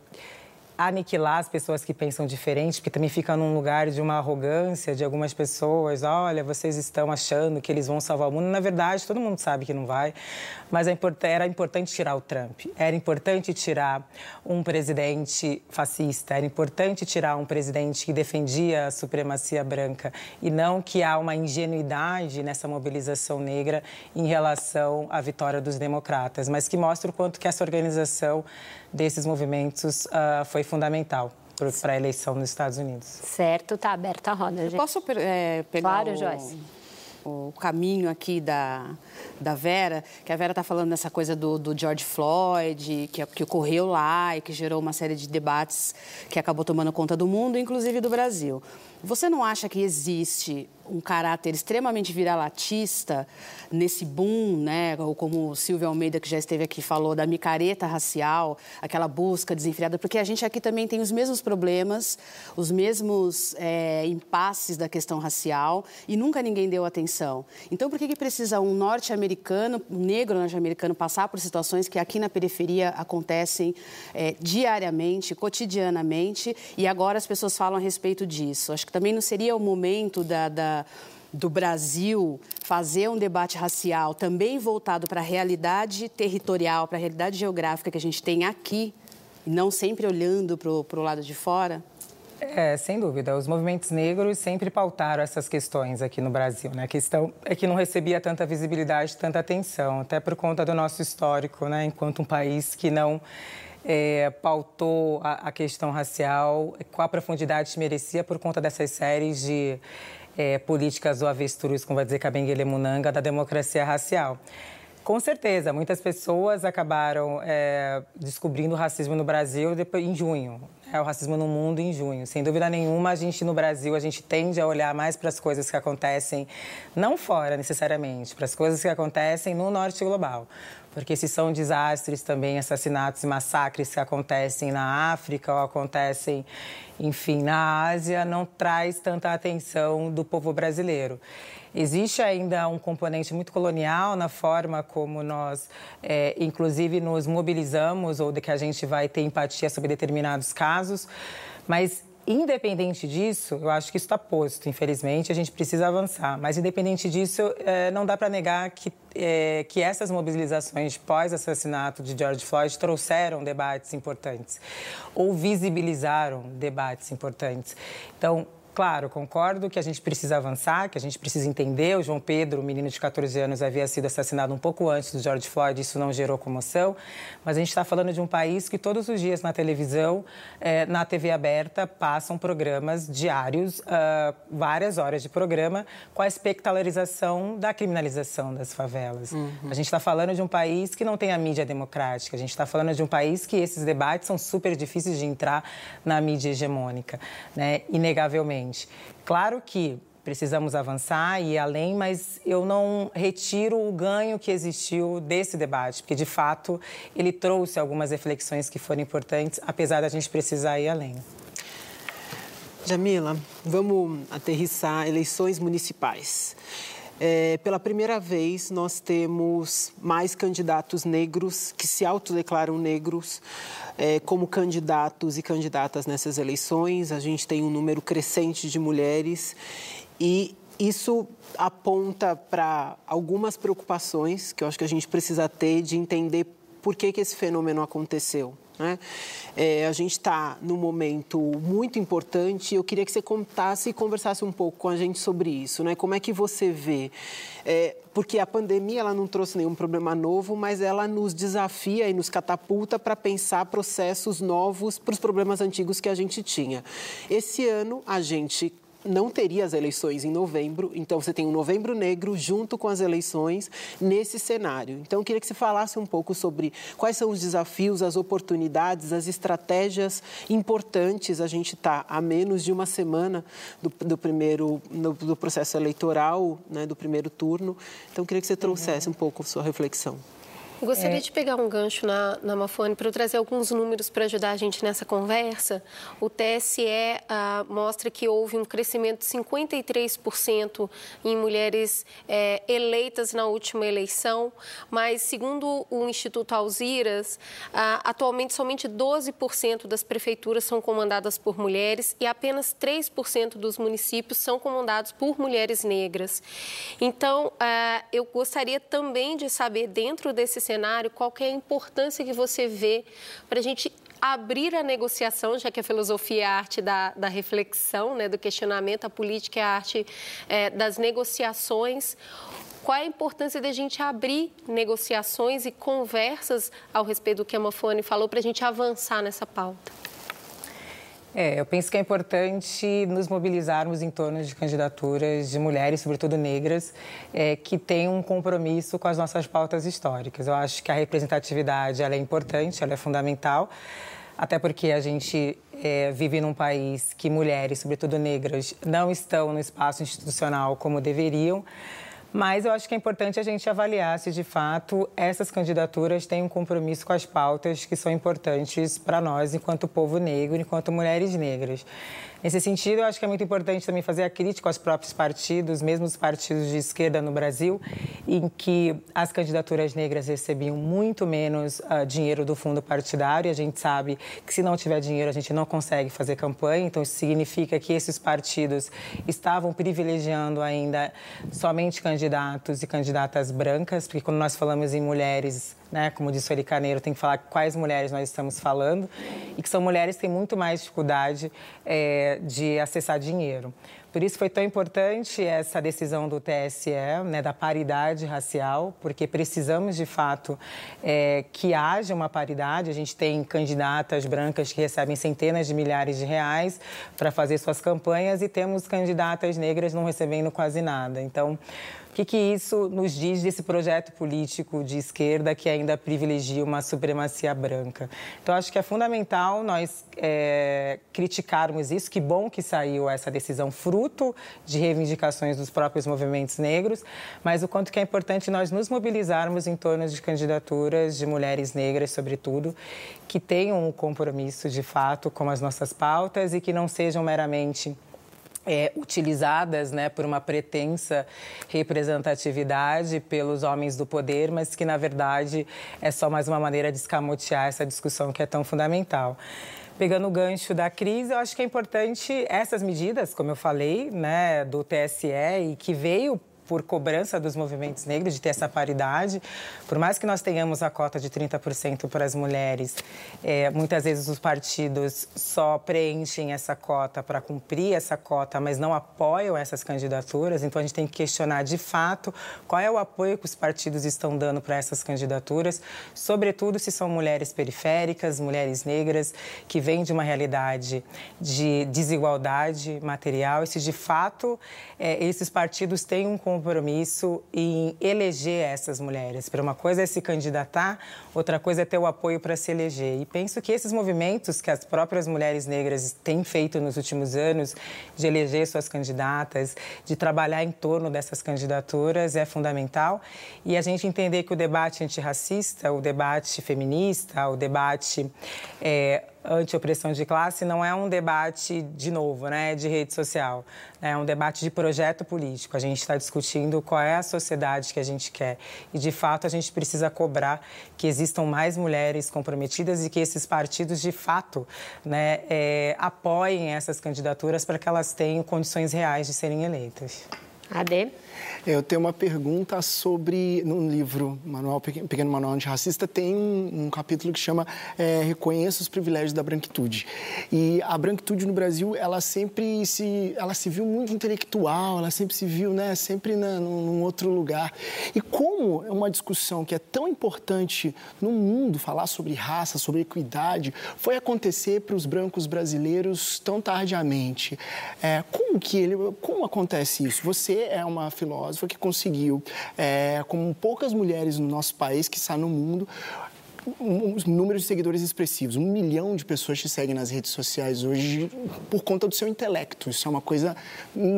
aniquilar as pessoas que pensam diferente, porque também fica num lugar de uma arrogância de algumas pessoas. Olha, vocês estão achando que eles vão salvar o mundo. Na verdade, todo mundo sabe que não vai. Mas é era importante tirar o Trump. Era importante tirar um presidente fascista. Era importante tirar um presidente que defendia a supremacia branca. E não que há uma ingenuidade nessa mobilização negra em relação à vitória dos democratas, mas que mostra o quanto que essa organização desses movimentos uh, foi fundamental para a eleição nos Estados Unidos. Certo, está aberta a roda, gente. Posso é, pegar claro, o, Joyce. o caminho aqui da, da Vera, que a Vera está falando dessa coisa do, do George Floyd, que, que ocorreu lá e que gerou uma série de debates que acabou tomando conta do mundo, inclusive do Brasil. Você não acha que existe um caráter extremamente viralatista nesse boom, né? Ou como o Silvio Almeida, que já esteve aqui, falou, da micareta racial, aquela busca desenfreada, porque a gente aqui também tem os mesmos problemas, os mesmos é, impasses da questão racial e nunca ninguém deu atenção. Então, por que, que precisa um norte-americano, negro norte-americano, passar por situações que aqui na periferia acontecem é, diariamente, cotidianamente, e agora as pessoas falam a respeito disso? Acho que também não seria o momento da, da do Brasil fazer um debate racial também voltado para a realidade territorial, para a realidade geográfica que a gente tem aqui, e não sempre olhando para o lado de fora? É, sem dúvida. Os movimentos negros sempre pautaram essas questões aqui no Brasil. Né? A questão é que não recebia tanta visibilidade, tanta atenção, até por conta do nosso histórico, né? enquanto um país que não é, pautou a, a, questão racial com a profundidade que merecia por conta dessas séries de é, políticas do avestruz, como vai dizer Kabengele Munanga, da democracia racial. Com certeza, muitas pessoas acabaram é, descobrindo o racismo no Brasil depois, em junho. É o racismo no mundo em junho. Sem dúvida nenhuma, a gente no Brasil, a gente tende a olhar mais para as coisas que acontecem, não fora necessariamente, para as coisas que acontecem no norte global porque se são desastres também, assassinatos e massacres que acontecem na África ou acontecem, enfim, na Ásia, não traz tanta atenção do povo brasileiro. Existe ainda um componente muito colonial na forma como nós, é, inclusive, nos mobilizamos ou de que a gente vai ter empatia sobre determinados casos, mas Independente disso, eu acho que isso está posto, infelizmente, a gente precisa avançar. Mas, independente disso, é, não dá para negar que, é, que essas mobilizações pós-assassinato de George Floyd trouxeram debates importantes ou visibilizaram debates importantes. Então, Claro, concordo que a gente precisa avançar, que a gente precisa entender. O João Pedro, um menino de 14 anos, havia sido assassinado um pouco antes do George Floyd, isso não gerou comoção. Mas a gente está falando de um país que todos os dias na televisão, eh, na TV aberta, passam programas diários, uh, várias horas de programa, com a espectalarização da criminalização das favelas. Uhum. A gente está falando de um país que não tem a mídia democrática, a gente está falando de um país que esses debates são super difíceis de entrar na mídia hegemônica, né? inegavelmente. Claro que precisamos avançar e ir além, mas eu não retiro o ganho que existiu desse debate, porque de fato ele trouxe algumas reflexões que foram importantes, apesar da gente precisar ir além. Jamila, vamos aterrissar eleições municipais. É, pela primeira vez, nós temos mais candidatos negros que se autodeclaram negros é, como candidatos e candidatas nessas eleições. A gente tem um número crescente de mulheres e isso aponta para algumas preocupações que eu acho que a gente precisa ter de entender por que, que esse fenômeno aconteceu. Né? É, a gente está num momento muito importante. Eu queria que você contasse e conversasse um pouco com a gente sobre isso. Né? Como é que você vê? É, porque a pandemia ela não trouxe nenhum problema novo, mas ela nos desafia e nos catapulta para pensar processos novos para os problemas antigos que a gente tinha. Esse ano a gente não teria as eleições em novembro, então você tem um novembro negro junto com as eleições nesse cenário. Então eu queria que você falasse um pouco sobre quais são os desafios, as oportunidades, as estratégias importantes. A gente está a menos de uma semana do, do primeiro do, do, processo eleitoral, né, do primeiro turno. Então eu queria que você trouxesse uhum. um pouco sua reflexão. Gostaria é... de pegar um gancho na, na Mafone para eu trazer alguns números para ajudar a gente nessa conversa. O TSE ah, mostra que houve um crescimento de 53% em mulheres é, eleitas na última eleição, mas, segundo o Instituto Alziras, ah, atualmente somente 12% das prefeituras são comandadas por mulheres e apenas 3% dos municípios são comandados por mulheres negras. Então, ah, eu gostaria também de saber, dentro desse cenário, qual é a importância que você vê para a gente abrir a negociação, já que a filosofia é a arte da, da reflexão, né, do questionamento, a política é a arte é, das negociações. Qual é a importância de a gente abrir negociações e conversas ao respeito do que a Mafone falou para a gente avançar nessa pauta? É, eu penso que é importante nos mobilizarmos em torno de candidaturas de mulheres, sobretudo negras, é, que têm um compromisso com as nossas pautas históricas. Eu acho que a representatividade ela é importante, ela é fundamental, até porque a gente é, vive num país que mulheres, sobretudo negras, não estão no espaço institucional como deveriam. Mas eu acho que é importante a gente avaliar se, de fato, essas candidaturas têm um compromisso com as pautas que são importantes para nós, enquanto povo negro, enquanto mulheres negras. Nesse sentido, eu acho que é muito importante também fazer a crítica aos próprios partidos, mesmo os partidos de esquerda no Brasil, em que as candidaturas negras recebiam muito menos uh, dinheiro do fundo partidário. A gente sabe que se não tiver dinheiro, a gente não consegue fazer campanha. Então, isso significa que esses partidos estavam privilegiando ainda somente candidatos e candidatas brancas, porque quando nós falamos em mulheres né? Como disse o Eli Caneiro, tem que falar quais mulheres nós estamos falando e que são mulheres que têm muito mais dificuldade é, de acessar dinheiro. Por isso foi tão importante essa decisão do TSE, né, da paridade racial, porque precisamos de fato é, que haja uma paridade. A gente tem candidatas brancas que recebem centenas de milhares de reais para fazer suas campanhas e temos candidatas negras não recebendo quase nada. Então, que, que isso nos diz desse projeto político de esquerda que ainda privilegia uma supremacia branca? Então, acho que é fundamental nós é, criticarmos isso. Que bom que saiu essa decisão fruto de reivindicações dos próprios movimentos negros, mas o quanto que é importante nós nos mobilizarmos em torno de candidaturas de mulheres negras, sobretudo, que tenham um compromisso de fato com as nossas pautas e que não sejam meramente é, utilizadas né, por uma pretensa representatividade pelos homens do poder, mas que, na verdade, é só mais uma maneira de escamotear essa discussão que é tão fundamental. Pegando o gancho da crise, eu acho que é importante essas medidas, como eu falei, né, do TSE e que veio por cobrança dos movimentos negros de ter essa paridade. Por mais que nós tenhamos a cota de 30% para as mulheres, é, muitas vezes os partidos só preenchem essa cota para cumprir essa cota, mas não apoiam essas candidaturas. Então a gente tem que questionar de fato qual é o apoio que os partidos estão dando para essas candidaturas, sobretudo se são mulheres periféricas, mulheres negras que vêm de uma realidade de desigualdade material e se de fato é, esses partidos têm um compromisso em eleger essas mulheres. Para uma coisa é se candidatar, outra coisa é ter o apoio para se eleger. E penso que esses movimentos que as próprias mulheres negras têm feito nos últimos anos, de eleger suas candidatas, de trabalhar em torno dessas candidaturas, é fundamental. E a gente entender que o debate antirracista, o debate feminista, o debate. É, anti-opressão de classe não é um debate, de novo, né, de rede social. É um debate de projeto político. A gente está discutindo qual é a sociedade que a gente quer. E, de fato, a gente precisa cobrar que existam mais mulheres comprometidas e que esses partidos, de fato, né, é, apoiem essas candidaturas para que elas tenham condições reais de serem eleitas. Ade? Eu tenho uma pergunta sobre, no livro Manual, Pequeno Manual Antirracista, tem um, um capítulo que chama é, Reconheça os Privilégios da Branquitude. E a branquitude no Brasil, ela sempre se, ela se viu muito intelectual, ela sempre se viu, né, sempre na, num outro lugar. E como é uma discussão que é tão importante no mundo, falar sobre raça, sobre equidade, foi acontecer para os brancos brasileiros tão tardiamente? É, como que ele, como acontece isso? Você é uma filósofa que conseguiu, é, como poucas mulheres no nosso país, que está no mundo, um, números de seguidores expressivos. Um milhão de pessoas te seguem nas redes sociais hoje por conta do seu intelecto. Isso é uma coisa,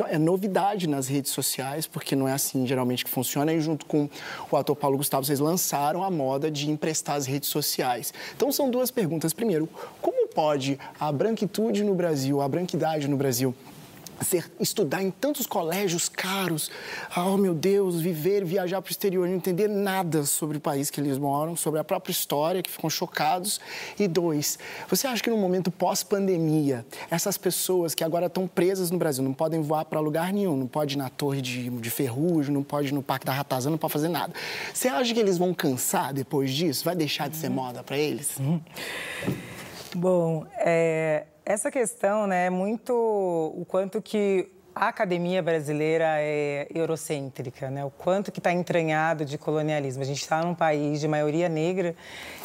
é novidade nas redes sociais, porque não é assim geralmente que funciona. E junto com o ator Paulo Gustavo, vocês lançaram a moda de emprestar as redes sociais. Então são duas perguntas. Primeiro, como pode a branquitude no Brasil, a branquidade no Brasil, ser, estudar em tantos colégios caros, oh meu Deus, viver, viajar para o exterior, não entender nada sobre o país que eles moram, sobre a própria história, que ficam chocados. E dois, você acha que no momento pós-pandemia, essas pessoas que agora estão presas no Brasil, não podem voar para lugar nenhum, não pode ir na Torre de, de Ferrugem, não pode ir no Parque da Ratazana, não pode fazer nada. Você acha que eles vão cansar depois disso? Vai deixar de ser moda para eles? Bom, é essa questão né, é muito o quanto que a academia brasileira é eurocêntrica, né? o quanto que está entranhado de colonialismo. A gente está num país de maioria negra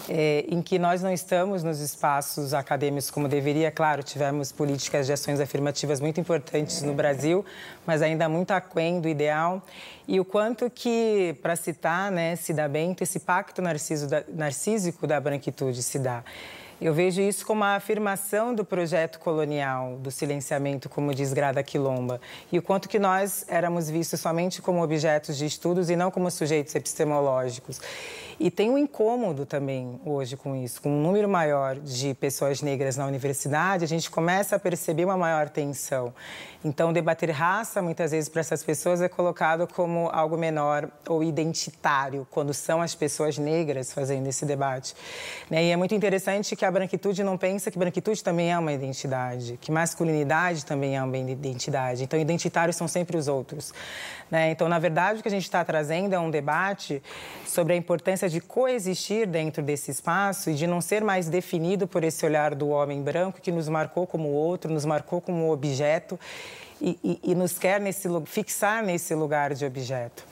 é, em que nós não estamos nos espaços acadêmicos como deveria. Claro, tivemos políticas de ações afirmativas muito importantes no Brasil, mas ainda muito aquém do ideal. E o quanto que, para citar né, Cida Bento, esse pacto narcísico da branquitude se dá. Eu vejo isso como a afirmação do projeto colonial, do silenciamento, como diz Grada Quilomba, e o quanto que nós éramos vistos somente como objetos de estudos e não como sujeitos epistemológicos. E tem um incômodo também hoje com isso, com um número maior de pessoas negras na universidade, a gente começa a perceber uma maior tensão. Então, debater raça, muitas vezes, para essas pessoas é colocado como algo menor ou identitário, quando são as pessoas negras fazendo esse debate. Né? E é muito interessante que a branquitude não pensa que branquitude também é uma identidade, que masculinidade também é uma identidade. Então, identitários são sempre os outros. Né? Então, na verdade, o que a gente está trazendo é um debate sobre a importância de coexistir dentro desse espaço e de não ser mais definido por esse olhar do homem branco que nos marcou como outro, nos marcou como objeto e, e, e nos quer nesse, fixar nesse lugar de objeto.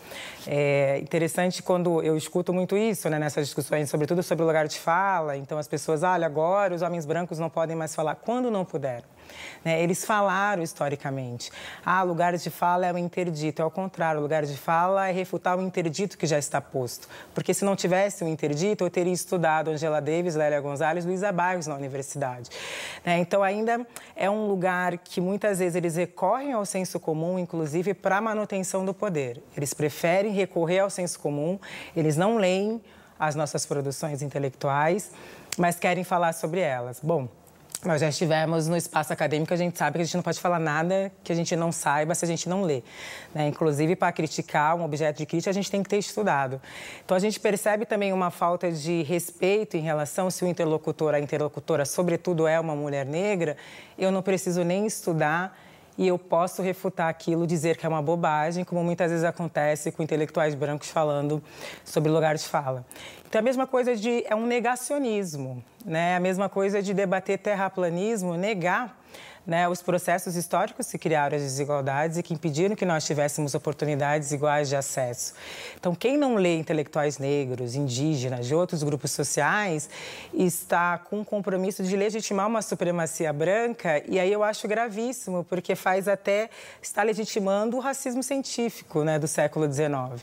É interessante quando eu escuto muito isso, né, nessas discussões, sobretudo sobre o lugar de fala. Então, as pessoas, olha, agora os homens brancos não podem mais falar. Quando não puderam? Né? Eles falaram historicamente. Ah, lugar de fala é o interdito. É o contrário, lugar de fala é refutar o interdito que já está posto. Porque se não tivesse o interdito, eu teria estudado Angela Davis, Lélia Gonzalez, Luísa Barros na universidade. Né? Então, ainda é um lugar que muitas vezes eles recorrem ao senso comum, inclusive para a manutenção do poder. Eles preferem recorrer ao senso comum, eles não leem as nossas produções intelectuais, mas querem falar sobre elas. Bom, nós já estivemos no espaço acadêmico, a gente sabe que a gente não pode falar nada que a gente não saiba se a gente não lê. Né? Inclusive, para criticar um objeto de crítica, a gente tem que ter estudado. Então, a gente percebe também uma falta de respeito em relação se o interlocutor, a interlocutora, sobretudo, é uma mulher negra, eu não preciso nem estudar e eu posso refutar aquilo, dizer que é uma bobagem, como muitas vezes acontece com intelectuais brancos falando sobre lugar de fala. Então, a mesma coisa de é um negacionismo, né? A mesma coisa de debater terraplanismo, negar né, os processos históricos que criaram as desigualdades e que impediram que nós tivéssemos oportunidades iguais de acesso. Então, quem não lê intelectuais negros, indígenas, de outros grupos sociais, está com o compromisso de legitimar uma supremacia branca, e aí eu acho gravíssimo, porque faz até está legitimando o racismo científico né, do século XIX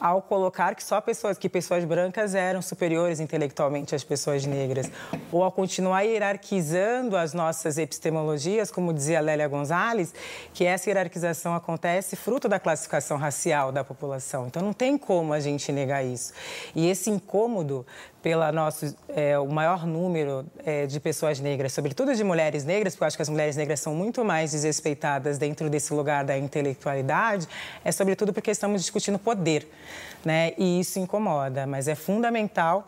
ao colocar que só pessoas, que pessoas brancas eram superiores intelectualmente às pessoas negras, ou ao continuar hierarquizando as nossas epistemologias, como dizia Lélia Gonzalez, que essa hierarquização acontece fruto da classificação racial da população. Então não tem como a gente negar isso. E esse incômodo pela nosso é, o maior número é, de pessoas negras, sobretudo de mulheres negras, porque eu acho que as mulheres negras são muito mais desrespeitadas dentro desse lugar da intelectualidade, é sobretudo porque estamos discutindo poder, né? E isso incomoda, mas é fundamental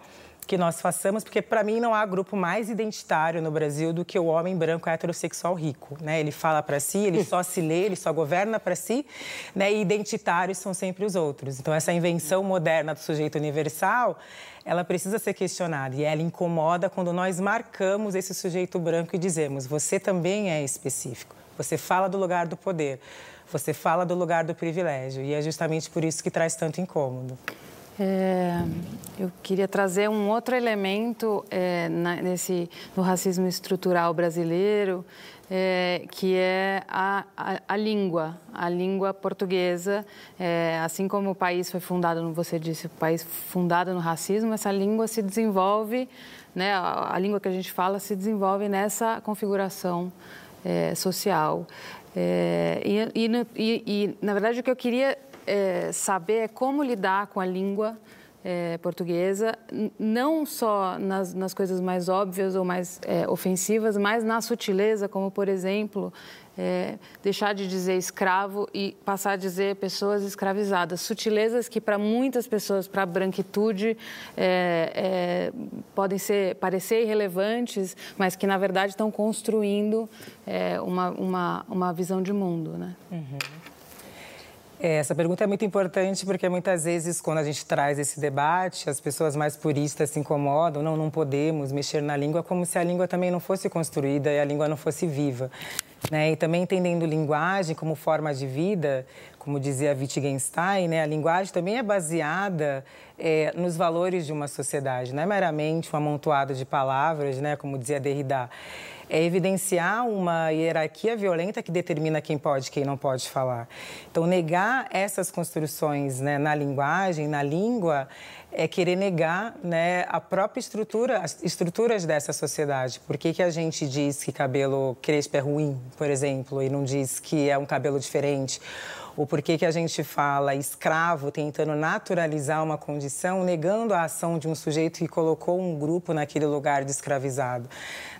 que nós façamos, porque para mim não há grupo mais identitário no Brasil do que o homem branco heterossexual rico, né? Ele fala para si, ele só se lê, ele só governa para si, né? E identitários são sempre os outros. Então essa invenção moderna do sujeito universal, ela precisa ser questionada e ela incomoda quando nós marcamos esse sujeito branco e dizemos: você também é específico. Você fala do lugar do poder, você fala do lugar do privilégio e é justamente por isso que traz tanto incômodo. É, eu queria trazer um outro elemento é, na, nesse, no racismo estrutural brasileiro, é, que é a, a, a, língua, a língua portuguesa. É, assim como o país foi fundado, você disse, o país fundado no racismo, essa língua se desenvolve, né, a, a língua que a gente fala se desenvolve nessa configuração é, social. É, e, e, e, na verdade, o que eu queria é, saber é como lidar com a língua é, portuguesa, não só nas, nas, coisas mais óbvias ou mais é, ofensivas, mas na sutileza, como, por exemplo, é, deixar de dizer escravo e passar a dizer pessoas escravizadas. Sutilezas que, para muitas pessoas, para a branquitude, é, é, podem ser, parecer irrelevantes, mas que, na verdade, estão construindo é, uma, uma, uma visão de mundo. Né? Uhum. É, essa pergunta é muito importante porque muitas vezes, quando a gente traz esse debate, as pessoas mais puristas se incomodam. Não, não podemos mexer na língua como se a língua também não fosse construída e a língua não fosse viva. Né? E também entendendo linguagem como forma de vida, como dizia Wittgenstein, né? a linguagem também é baseada é, nos valores de uma sociedade, não é meramente um amontoado de palavras, né? como dizia Derrida é evidenciar uma hierarquia violenta que determina quem pode e quem não pode falar. Então, negar essas construções né, na linguagem, na língua, é querer negar né, a própria estrutura, as estruturas dessa sociedade. Por que, que a gente diz que cabelo crespo é ruim, por exemplo, e não diz que é um cabelo diferente? Ou por que, que a gente fala escravo tentando naturalizar uma condição, negando a ação de um sujeito que colocou um grupo naquele lugar de escravizado?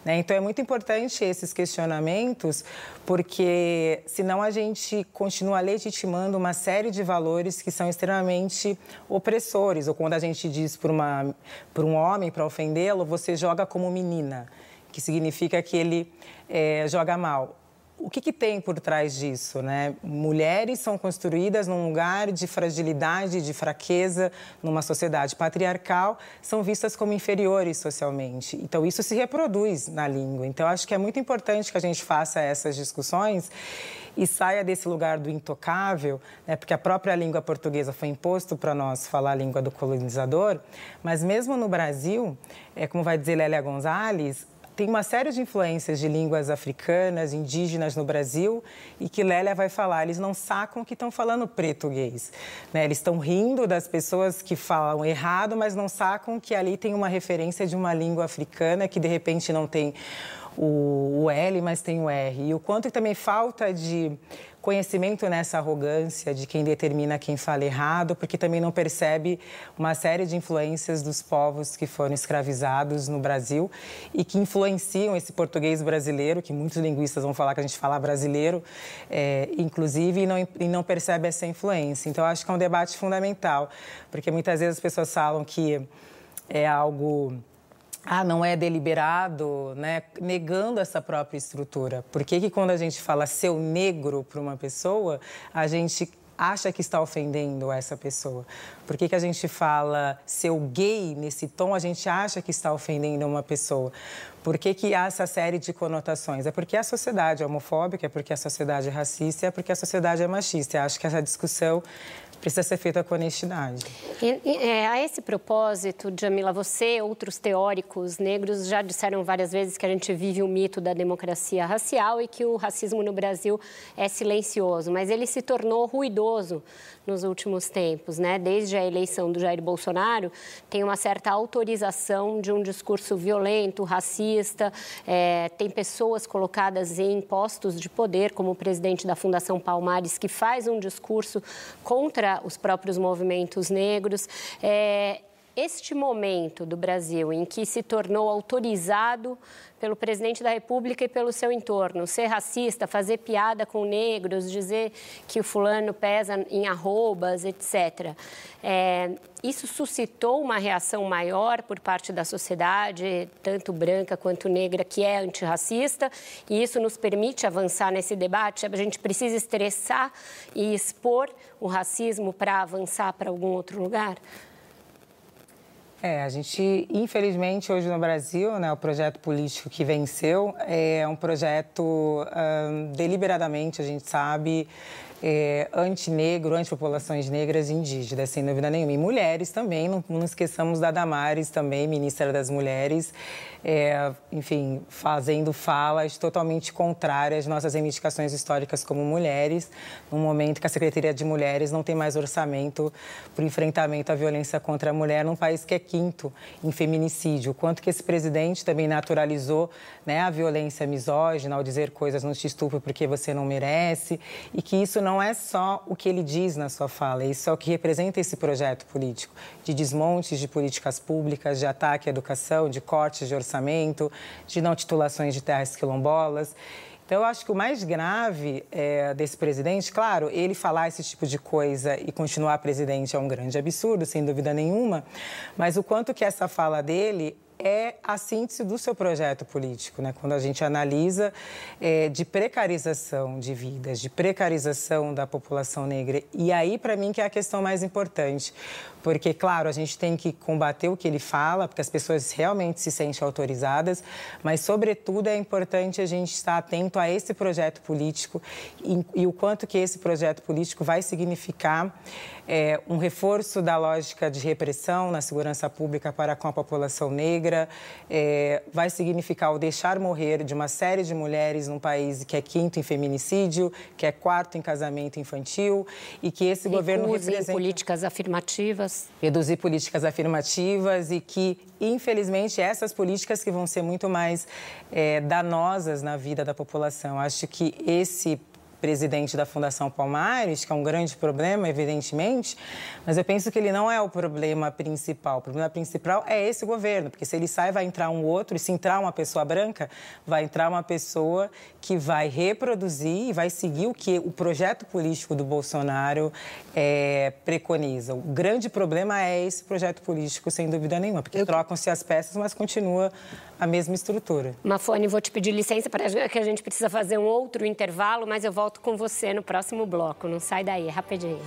Né? Então é muito importante esses questionamentos, porque senão a gente continua legitimando uma série de valores que são extremamente opressores. Ou quando a gente diz para um homem, para ofendê-lo, você joga como menina, que significa que ele é, joga mal o que, que, tem por trás disso? Né? Mulheres são construídas num lugar de fragilidade, de fraqueza, numa sociedade patriarcal, são vistas como inferiores socialmente. Então, isso se reproduz na língua. Então, acho que é muito importante que a gente faça essas discussões e saia desse lugar do intocável, né? porque a própria língua portuguesa foi imposto para nós falar a língua do colonizador, mas mesmo no Brasil, é, como vai dizer Lélia Gonzalez, tem uma série de influências de línguas africanas, indígenas no Brasil e que Lélia vai falar, eles não sacam que estão falando português. Né? Eles estão rindo das pessoas que falam errado, mas não sacam que ali tem uma referência de uma língua africana que de repente não tem o, L, mas tem o R. E o quanto também falta de conhecimento nessa arrogância de quem determina quem fala errado, porque também não percebe uma série de influências dos povos que foram escravizados no Brasil e que influenciam esse português brasileiro, que muitos linguistas vão falar que a gente fala brasileiro, é, inclusive, e não, e não percebe essa influência. Então, acho que é um debate fundamental, porque muitas vezes as pessoas falam que é algo ah, não é deliberado, né? negando essa própria estrutura. Por que, que quando a gente fala seu negro para uma pessoa, a gente acha que está ofendendo essa pessoa? Por que, que a gente fala seu gay nesse tom, a gente acha que está ofendendo uma pessoa? Por que, que há essa série de conotações? É porque a sociedade é homofóbica, é porque a sociedade é racista, é porque a sociedade é machista. Eu acho que essa discussão precisa ser feita com honestidade. E, é, a esse propósito, Jamila, você outros teóricos negros já disseram várias vezes que a gente vive o mito da democracia racial e que o racismo no Brasil é silencioso, mas ele se tornou ruidoso nos últimos tempos, né? Desde a eleição do Jair Bolsonaro, tem uma certa autorização de um discurso violento, racista, é, tem pessoas colocadas em postos de poder, como o presidente da Fundação Palmares, que faz um discurso contra os próprios movimentos negros. É, este momento do Brasil em que se tornou autorizado pelo presidente da República e pelo seu entorno, ser racista, fazer piada com negros, dizer que o fulano pesa em arrobas, etc. É, isso suscitou uma reação maior por parte da sociedade, tanto branca quanto negra, que é antirracista, e isso nos permite avançar nesse debate. A gente precisa estressar e expor o racismo para avançar para algum outro lugar? É, a gente, infelizmente, hoje no Brasil, né, o projeto político que venceu é um projeto deliberadamente, a gente sabe, é, antinegro, antipopulações negras e indígenas, sem dúvida nenhuma. E mulheres também, não, não esqueçamos da Damares também, ministra das Mulheres, é, enfim, fazendo falas totalmente contrárias às nossas reivindicações históricas como mulheres, num momento que a Secretaria de Mulheres não tem mais orçamento para o enfrentamento à violência contra a mulher num país que é quinto em feminicídio. Quanto que esse presidente também naturalizou né, a violência misógina ao dizer coisas não te estupro porque você não merece e que isso não é só o que ele diz na sua fala, isso é o que representa esse projeto político de desmontes de políticas públicas, de ataque à educação, de cortes de orçamento de não titulações de terras quilombolas. Então, eu acho que o mais grave é, desse presidente, claro, ele falar esse tipo de coisa e continuar presidente é um grande absurdo, sem dúvida nenhuma, mas o quanto que essa fala dele é a síntese do seu projeto político, né? Quando a gente analisa é, de precarização de vidas, de precarização da população negra. E aí, para mim, que é a questão mais importante. Porque, claro, a gente tem que combater o que ele fala, porque as pessoas realmente se sentem autorizadas, mas, sobretudo, é importante a gente estar atento a esse projeto político e, e o quanto que esse projeto político vai significar é, um reforço da lógica de repressão na segurança pública para com a população negra, é, vai significar o deixar morrer de uma série de mulheres num país que é quinto em feminicídio, que é quarto em casamento infantil e que esse Recuse governo representa... políticas afirmativas. Reduzir políticas afirmativas e que, infelizmente, essas políticas que vão ser muito mais é, danosas na vida da população. Acho que esse presidente da Fundação Palmares, que é um grande problema, evidentemente, mas eu penso que ele não é o problema principal. O problema principal é esse governo, porque se ele sai, vai entrar um outro, e se entrar uma pessoa branca, vai entrar uma pessoa que vai reproduzir e vai seguir o que o projeto político do Bolsonaro é, preconiza. O grande problema é esse projeto político, sem dúvida nenhuma, porque eu... trocam-se as peças, mas continua a mesma estrutura. Mafone, vou te pedir licença para que a gente precisa fazer um outro intervalo, mas eu volto com você no próximo bloco. Não sai daí, rapidinho.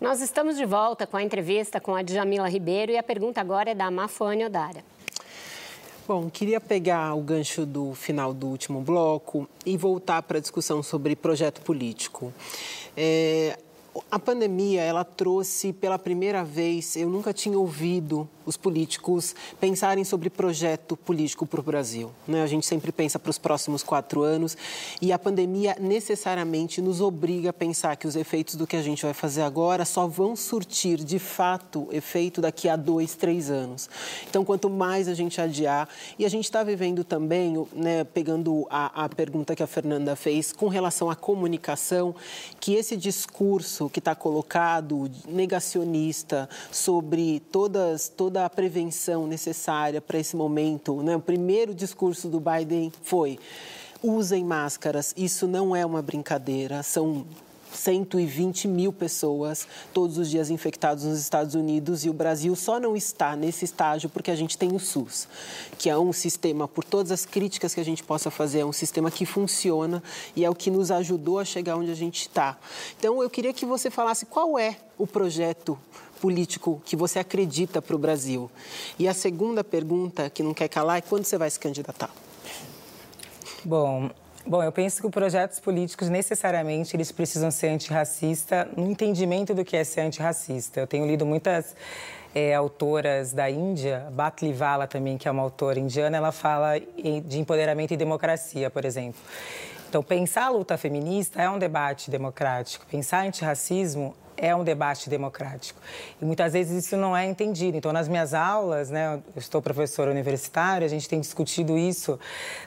Nós estamos de volta com a entrevista com a Djamila Ribeiro e a pergunta agora é da Mafone Odara. Bom, queria pegar o gancho do final do último bloco e voltar para a discussão sobre projeto político. É, a pandemia, ela trouxe pela primeira vez, eu nunca tinha ouvido os políticos pensarem sobre projeto político para o Brasil. Né? A gente sempre pensa para os próximos quatro anos e a pandemia necessariamente nos obriga a pensar que os efeitos do que a gente vai fazer agora só vão surtir de fato efeito daqui a dois, três anos. Então, quanto mais a gente adiar, e a gente está vivendo também, né, pegando a, a pergunta que a Fernanda fez com relação à comunicação, que esse discurso que está colocado negacionista sobre todas toda a prevenção necessária para esse momento. Né? O primeiro discurso do Biden foi: usem máscaras, isso não é uma brincadeira, são 120 mil pessoas todos os dias infectados nos Estados Unidos e o Brasil só não está nesse estágio porque a gente tem o SUS, que é um sistema, por todas as críticas que a gente possa fazer, é um sistema que funciona e é o que nos ajudou a chegar onde a gente está. Então, eu queria que você falasse qual é o projeto político que você acredita para o Brasil? E a segunda pergunta, que não quer calar, é quando você vai se candidatar? Bom, Bom, eu penso que os projetos políticos necessariamente eles precisam ser antirracista no entendimento do que é ser antirracista. Eu tenho lido muitas é, autoras da Índia, Batlivala também, que é uma autora indiana, ela fala de empoderamento e democracia, por exemplo. Então, pensar a luta feminista é um debate democrático. Pensar antirracismo é um debate democrático. E muitas vezes isso não é entendido. Então, nas minhas aulas, né, eu estou professora universitária, a gente tem discutido isso,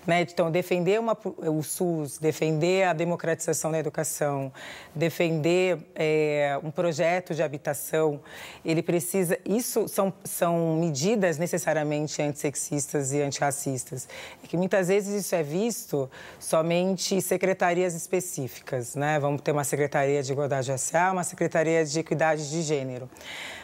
né, então defender uma, o SUS, defender a democratização da educação, defender é, um projeto de habitação, ele precisa, isso são, são medidas necessariamente antissexistas e antirracistas. É que muitas vezes isso é visto somente secretarias específicas, né? Vamos ter uma secretaria de igualdade racial, uma secretaria Secretaria de Equidade de Gênero.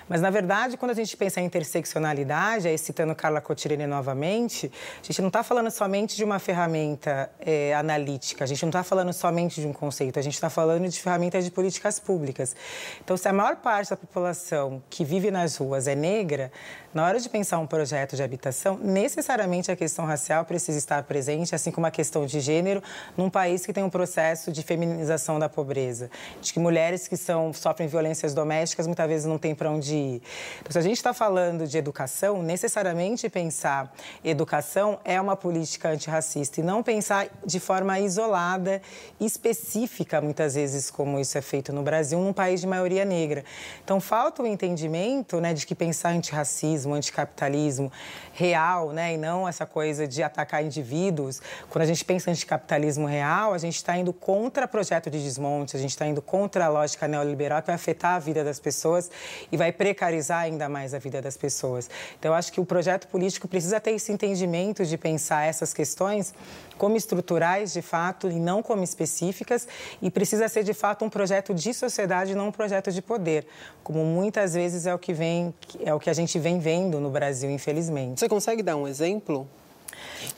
Mas, na verdade, quando a gente pensa em interseccionalidade, aí citando Carla Cotirene novamente, a gente não está falando somente de uma ferramenta é, analítica, a gente não está falando somente de um conceito, a gente está falando de ferramentas de políticas públicas. Então, se a maior parte da população que vive nas ruas é negra, na hora de pensar um projeto de habitação, necessariamente a questão racial precisa estar presente, assim como a questão de gênero, num país que tem um processo de feminização da pobreza, de que mulheres que são, sofrem violências domésticas muitas vezes não têm para onde ir. Então, se a gente está falando de educação, necessariamente pensar educação é uma política antirracista e não pensar de forma isolada, específica, muitas vezes, como isso é feito no Brasil, num país de maioria negra. Então, falta o entendimento né, de que pensar antirracismo capitalismo, anticapitalismo real, né? E não essa coisa de atacar indivíduos. Quando a gente pensa anticapitalismo real, a gente está indo contra projeto de desmonte, a gente está indo contra a lógica neoliberal que vai afetar a vida das pessoas e vai precarizar ainda mais a vida das pessoas. Então, acho que o projeto político precisa ter esse entendimento de pensar essas questões como estruturais, de fato, e não como específicas, e precisa ser, de fato, um projeto de sociedade, não um projeto de poder, como muitas vezes é o que vem, é o que a gente vem vendo no Brasil, infelizmente. Você consegue dar um exemplo?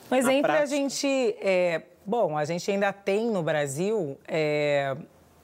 Um exemplo a gente, é, bom, a gente ainda tem no Brasil é,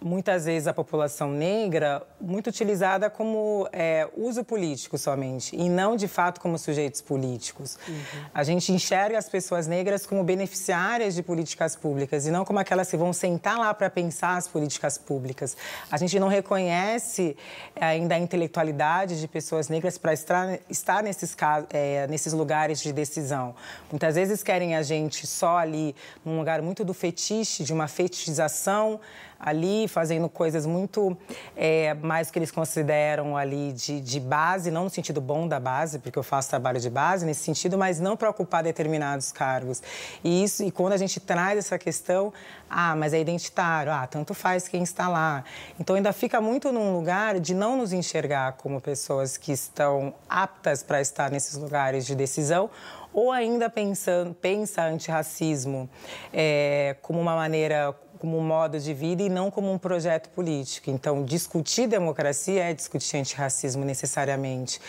muitas vezes a população negra muito utilizada como é, uso político somente e não de fato como sujeitos políticos. Uhum. A gente enxerga as pessoas negras como beneficiárias de políticas públicas e não como aquelas que vão sentar lá para pensar as políticas públicas. A gente não reconhece é, ainda a intelectualidade de pessoas negras para estar, estar nesses, é, nesses lugares de decisão. Muitas vezes querem a gente só ali num lugar muito do fetiche, de uma fetichização ali fazendo coisas muito é, mais que eles consideram ali de, de base, não no sentido bom da base, porque eu faço trabalho de base nesse sentido, mas não para ocupar determinados cargos. E isso, e quando a gente traz essa questão, ah, mas é identitário, ah, tanto faz quem está lá. Então ainda fica muito num lugar de não nos enxergar como pessoas que estão aptas para estar nesses lugares de decisão ou ainda pensando, pensa antirracismo é, como uma maneira como um modo de vida e não como um projeto político. Então, discutir democracia é discutir antirracismo necessariamente.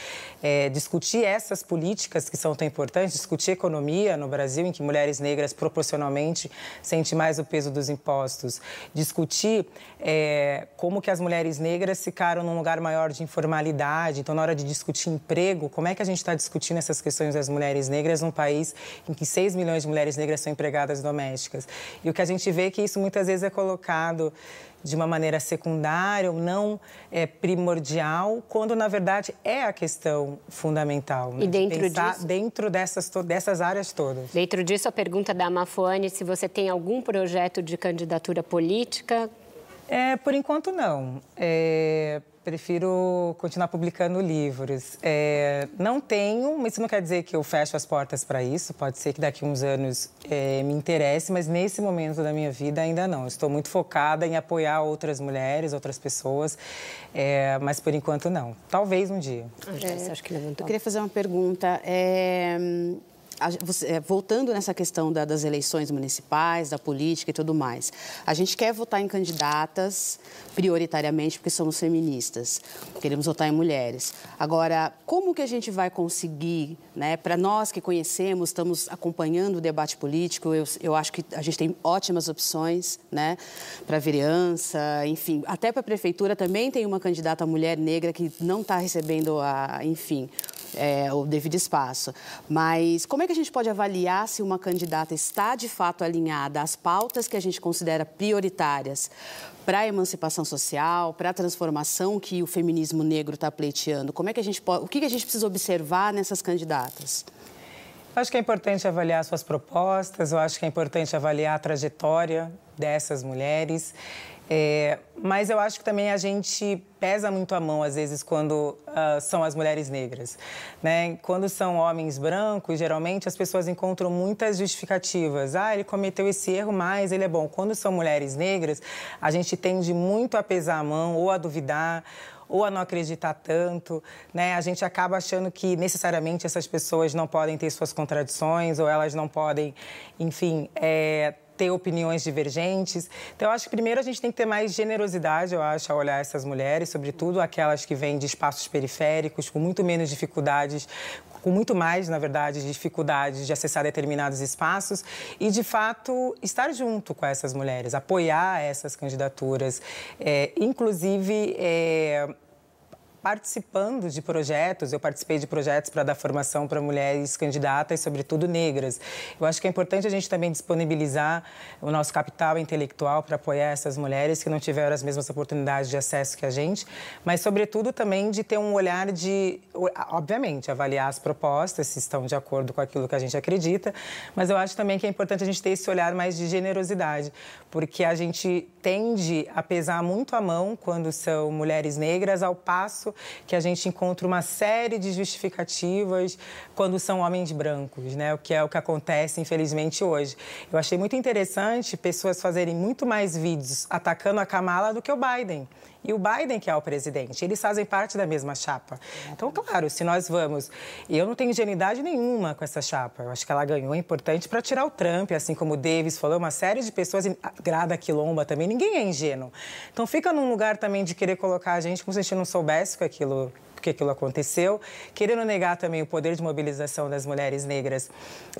É, discutir essas políticas que são tão importantes, discutir economia no Brasil, em que mulheres negras proporcionalmente sentem mais o peso dos impostos. Discutir é, como que as mulheres negras ficaram num lugar maior de informalidade. Então, na hora de discutir emprego, como é que a gente está discutindo essas questões das mulheres negras num país em que 6 milhões de mulheres negras são empregadas domésticas? E o que a gente vê é que isso muitas muitas vezes é colocado de uma maneira secundária ou não é, primordial, quando na verdade é a questão fundamental. Né? E dentro disso, dentro dessas, dessas áreas todas. Dentro disso, a pergunta da Mafuane, se você tem algum projeto de candidatura política? É, por enquanto não. É, prefiro continuar publicando livros. É, não tenho, mas isso não quer dizer que eu fecho as portas para isso. Pode ser que daqui a uns anos é, me interesse, mas nesse momento da minha vida ainda não. Estou muito focada em apoiar outras mulheres, outras pessoas, é, mas por enquanto não. Talvez um dia. É, acho que Eu queria fazer uma pergunta. É, voltando nessa questão da, das eleições municipais, da política e tudo mais, a gente quer votar em candidatas prioritariamente porque somos feministas, queremos votar em mulheres. Agora, como que a gente vai conseguir, né, para nós que conhecemos, estamos acompanhando o debate político, eu, eu acho que a gente tem ótimas opções, né, para vereança, enfim, até para a prefeitura também tem uma candidata mulher negra que não está recebendo a, enfim, é, o devido espaço. Mas como é que a gente pode avaliar se uma candidata está de fato alinhada às pautas que a gente considera prioritárias para a emancipação social, para a transformação que o feminismo negro está pleiteando? Como é que a gente pode, o que a gente precisa observar nessas candidatas? Acho que é importante avaliar suas propostas, eu acho que é importante avaliar a trajetória dessas mulheres. É, mas eu acho que também a gente pesa muito a mão, às vezes, quando uh, são as mulheres negras. Né? Quando são homens brancos, geralmente as pessoas encontram muitas justificativas. Ah, ele cometeu esse erro, mas ele é bom. Quando são mulheres negras, a gente tende muito a pesar a mão ou a duvidar ou a não acreditar tanto, né? A gente acaba achando que necessariamente essas pessoas não podem ter suas contradições ou elas não podem, enfim, é, ter opiniões divergentes. Então, eu acho que primeiro a gente tem que ter mais generosidade, eu acho, a olhar essas mulheres, sobretudo aquelas que vêm de espaços periféricos, com muito menos dificuldades, com muito mais, na verdade, dificuldades de acessar determinados espaços e, de fato, estar junto com essas mulheres, apoiar essas candidaturas, é, inclusive. É, participando de projetos, eu participei de projetos para dar formação para mulheres candidatas, sobretudo negras. Eu acho que é importante a gente também disponibilizar o nosso capital intelectual para apoiar essas mulheres que não tiveram as mesmas oportunidades de acesso que a gente, mas, sobretudo, também de ter um olhar de, obviamente, avaliar as propostas, se estão de acordo com aquilo que a gente acredita, mas eu acho também que é importante a gente ter esse olhar mais de generosidade, porque a gente tende a pesar muito a mão quando são mulheres negras, ao passo que a gente encontra uma série de justificativas quando são homens brancos, né? O que é o que acontece, infelizmente, hoje. Eu achei muito interessante pessoas fazerem muito mais vídeos atacando a Kamala do que o Biden e o Biden, que é o presidente. Eles fazem parte da mesma chapa. Então, claro, se nós vamos. Eu não tenho ingenuidade nenhuma com essa chapa. Eu acho que ela ganhou é importante para tirar o Trump, assim como o Davis falou, uma série de pessoas, Grada Quilomba também. Ninguém é ingênuo. Então, fica num lugar também de querer colocar a gente como se a gente não soubesse que aquilo porque aquilo aconteceu, querendo negar também o poder de mobilização das mulheres negras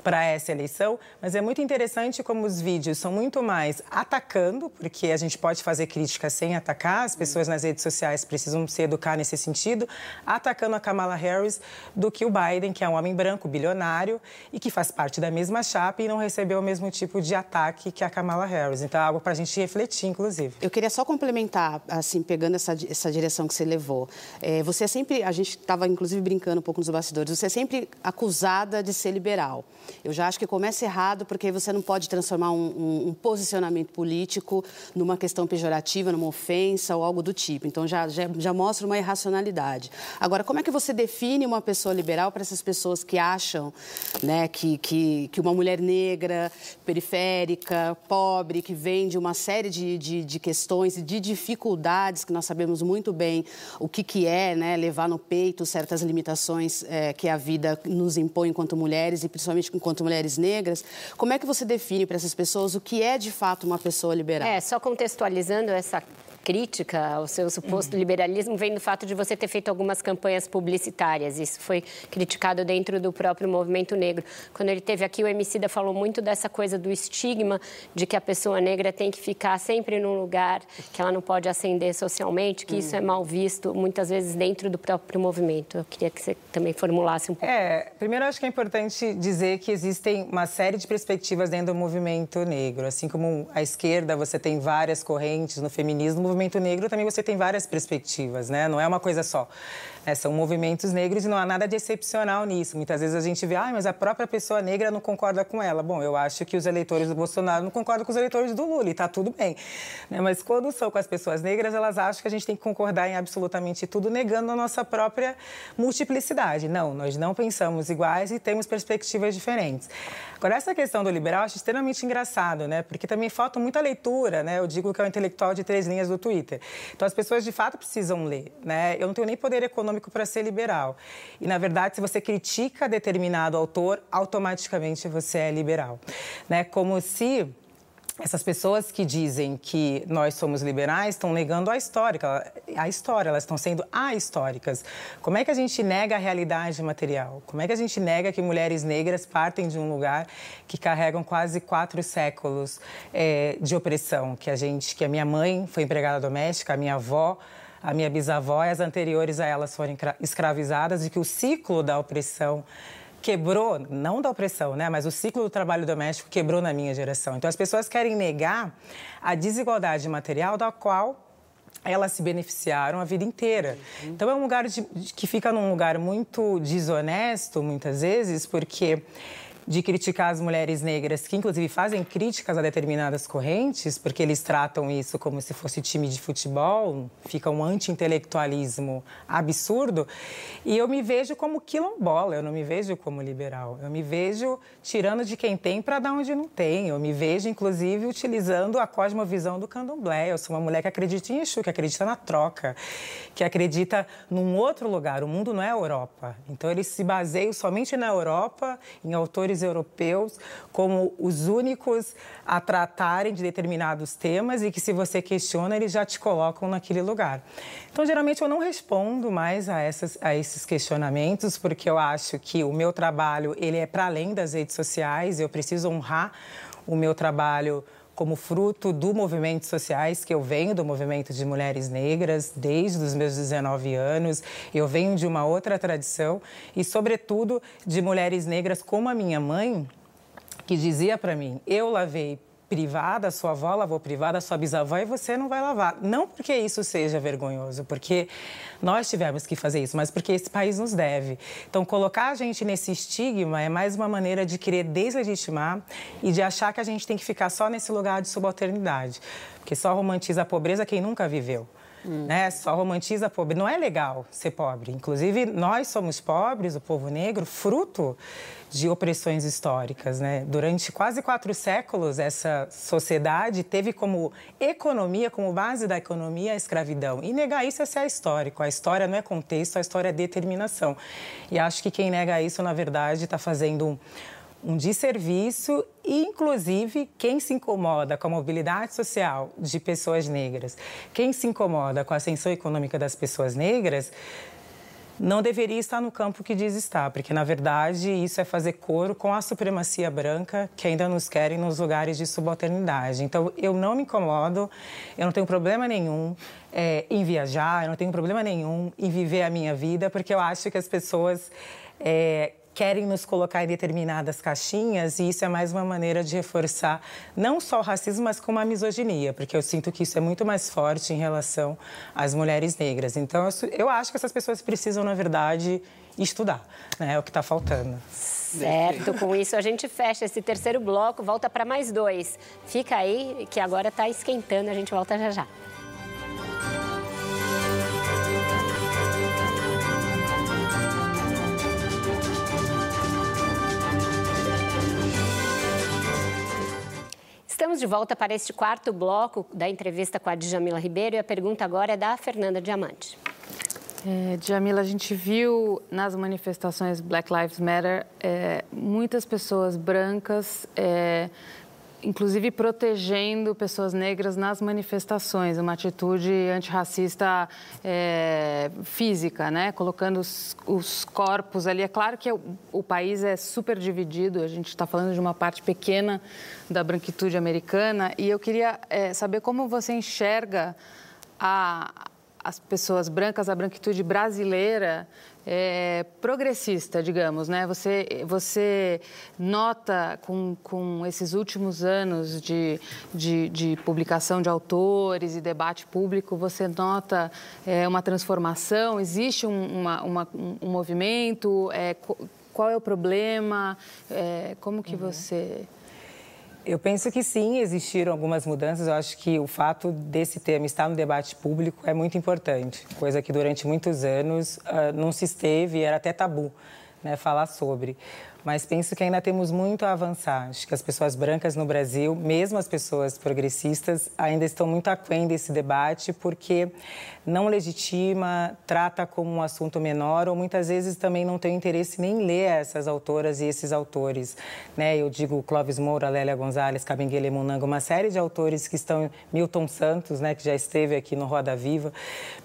para essa eleição. Mas é muito interessante como os vídeos são muito mais atacando, porque a gente pode fazer críticas sem atacar, as pessoas nas redes sociais precisam se educar nesse sentido, atacando a Kamala Harris do que o Biden, que é um homem branco, bilionário e que faz parte da mesma chapa e não recebeu o mesmo tipo de ataque que a Kamala Harris. Então é algo para a gente refletir, inclusive. Eu queria só complementar, assim, pegando essa, essa direção que você levou. É, você é sempre sempre, a gente estava inclusive brincando um pouco nos bastidores, você é sempre acusada de ser liberal. Eu já acho que começa errado porque você não pode transformar um, um, um posicionamento político numa questão pejorativa, numa ofensa ou algo do tipo. Então já, já, já mostra uma irracionalidade. Agora, como é que você define uma pessoa liberal para essas pessoas que acham né, que, que, que uma mulher negra, periférica, pobre, que vem de uma série de, de, de questões e de dificuldades que nós sabemos muito bem o que, que é né, levar levar no peito certas limitações é, que a vida nos impõe enquanto mulheres e principalmente enquanto mulheres negras. Como é que você define para essas pessoas o que é de fato uma pessoa liberal? É, só contextualizando essa crítica ao seu suposto uhum. liberalismo vem do fato de você ter feito algumas campanhas publicitárias. Isso foi criticado dentro do próprio movimento negro. Quando ele teve aqui, o Emicida falou muito dessa coisa do estigma de que a pessoa negra tem que ficar sempre num lugar que ela não pode ascender socialmente, que uhum. isso é mal visto muitas vezes dentro do próprio movimento. Eu queria que você também formulasse um pouco. É, primeiro acho que é importante dizer que existem uma série de perspectivas dentro do movimento negro. Assim como a esquerda, você tem várias correntes no feminismo, movimento negro também você tem várias perspectivas, né? Não é uma coisa só. É, são movimentos negros e não há nada de excepcional nisso. Muitas vezes a gente vê, ah, mas a própria pessoa negra não concorda com ela. Bom, eu acho que os eleitores do Bolsonaro não concordam com os eleitores do Lula e está tudo bem. Né? Mas quando são com as pessoas negras, elas acham que a gente tem que concordar em absolutamente tudo, negando a nossa própria multiplicidade. Não, nós não pensamos iguais e temos perspectivas diferentes. Agora, essa questão do liberal eu acho extremamente engraçado, né? Porque também falta muita leitura, né? Eu digo que é um intelectual de três linhas do Twitter. Então, as pessoas de fato precisam ler, né? Eu não tenho nem poder econômico para ser liberal. E, na verdade, se você critica determinado autor, automaticamente você é liberal, né? Como se essas pessoas que dizem que nós somos liberais estão negando a história, a história, elas estão sendo ahistóricas. Como é que a gente nega a realidade material? Como é que a gente nega que mulheres negras partem de um lugar que carregam quase quatro séculos é, de opressão? Que a gente, que a minha mãe foi empregada doméstica, a minha avó a minha bisavó e as anteriores a elas foram escravizadas e que o ciclo da opressão quebrou, não da opressão, né, mas o ciclo do trabalho doméstico quebrou na minha geração. Então as pessoas querem negar a desigualdade material da qual elas se beneficiaram a vida inteira. Então é um lugar de, que fica num lugar muito desonesto muitas vezes, porque de criticar as mulheres negras, que inclusive fazem críticas a determinadas correntes, porque eles tratam isso como se fosse time de futebol, fica um anti-intelectualismo absurdo. E eu me vejo como quilombola, eu não me vejo como liberal. Eu me vejo tirando de quem tem para dar onde não tem. Eu me vejo, inclusive, utilizando a cosmovisão do candomblé. Eu sou uma mulher que acredita em Exu, que acredita na troca, que acredita num outro lugar. O mundo não é a Europa. Então, eles se baseiam somente na Europa, em autores europeus como os únicos a tratarem de determinados temas e que, se você questiona, eles já te colocam naquele lugar. Então, geralmente, eu não respondo mais a, essas, a esses questionamentos, porque eu acho que o meu trabalho ele é para além das redes sociais, eu preciso honrar o meu trabalho como fruto do movimento sociais que eu venho do movimento de mulheres negras desde os meus 19 anos. Eu venho de uma outra tradição e, sobretudo, de mulheres negras como a minha mãe, que dizia para mim: eu lavei privada, sua avó lavou privada, sua bisavó e você não vai lavar. Não porque isso seja vergonhoso, porque nós tivemos que fazer isso, mas porque esse país nos deve. Então, colocar a gente nesse estigma é mais uma maneira de querer deslegitimar e de achar que a gente tem que ficar só nesse lugar de subalternidade, porque só romantiza a pobreza quem nunca viveu. Hum. Né? Só romantiza a pobreza. Não é legal ser pobre. Inclusive, nós somos pobres, o povo negro, fruto de opressões históricas. Né? Durante quase quatro séculos, essa sociedade teve como economia, como base da economia, a escravidão. E negar isso é ser histórico. A história não é contexto, a história é determinação. E acho que quem nega isso, na verdade, está fazendo um um desserviço e, inclusive, quem se incomoda com a mobilidade social de pessoas negras, quem se incomoda com a ascensão econômica das pessoas negras, não deveria estar no campo que diz estar, porque, na verdade, isso é fazer coro com a supremacia branca que ainda nos querem nos lugares de subalternidade. Então, eu não me incomodo, eu não tenho problema nenhum é, em viajar, eu não tenho problema nenhum em viver a minha vida, porque eu acho que as pessoas... É, querem nos colocar em determinadas caixinhas e isso é mais uma maneira de reforçar não só o racismo, mas como a misoginia, porque eu sinto que isso é muito mais forte em relação às mulheres negras. Então, eu acho que essas pessoas precisam, na verdade, estudar, né? É o que está faltando. Certo, com isso a gente fecha esse terceiro bloco, volta para mais dois. Fica aí que agora está esquentando, a gente volta já já. Estamos de volta para este quarto bloco da entrevista com a Djamila Ribeiro e a pergunta agora é da Fernanda Diamante. É, Djamila, a gente viu nas manifestações Black Lives Matter é, muitas pessoas brancas é, inclusive protegendo pessoas negras nas manifestações, uma atitude antirracista é, física, né? colocando os, os, corpos ali. É claro que o, o país é super dividido, a gente está falando de uma parte pequena da branquitude americana, e eu queria é, saber como você enxerga a, as pessoas brancas, a branquitude brasileira é, progressista, digamos, né? Você, você nota com, com esses últimos anos de, de, de publicação de autores e debate público, você nota é, uma transformação? Existe um, uma, uma, um movimento? É, qual é o problema? É, como que uhum. você eu penso que sim, existiram algumas mudanças. Eu acho que o fato desse tema estar no debate público é muito importante, coisa que durante muitos anos uh, não se esteve, era até tabu né, falar sobre mas penso que ainda temos muito a avançar. Acho que as pessoas brancas no Brasil, mesmo as pessoas progressistas, ainda estão muito aquém desse debate, porque não legitima, trata como um assunto menor, ou muitas vezes também não tem interesse nem em ler essas autoras e esses autores. Né? Eu digo Clóvis Moura, Lélia Gonzalez, Cabinguele Munanga, uma série de autores que estão, Milton Santos, né, que já esteve aqui no Roda Viva,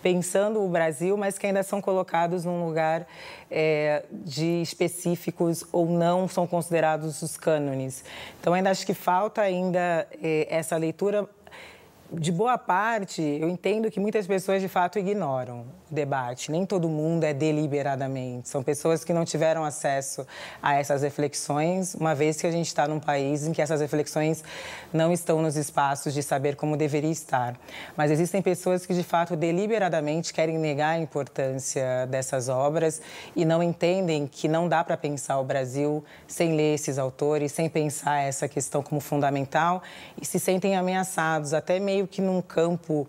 pensando o Brasil, mas que ainda são colocados num lugar é, de específicos ou não são considerados os cânones. Então, ainda acho que falta ainda é, essa leitura de boa parte, eu entendo que muitas pessoas de fato ignoram o debate. Nem todo mundo é deliberadamente. São pessoas que não tiveram acesso a essas reflexões, uma vez que a gente está num país em que essas reflexões não estão nos espaços de saber como deveria estar. Mas existem pessoas que de fato deliberadamente querem negar a importância dessas obras e não entendem que não dá para pensar o Brasil sem ler esses autores, sem pensar essa questão como fundamental e se sentem ameaçados, até meio meio que num campo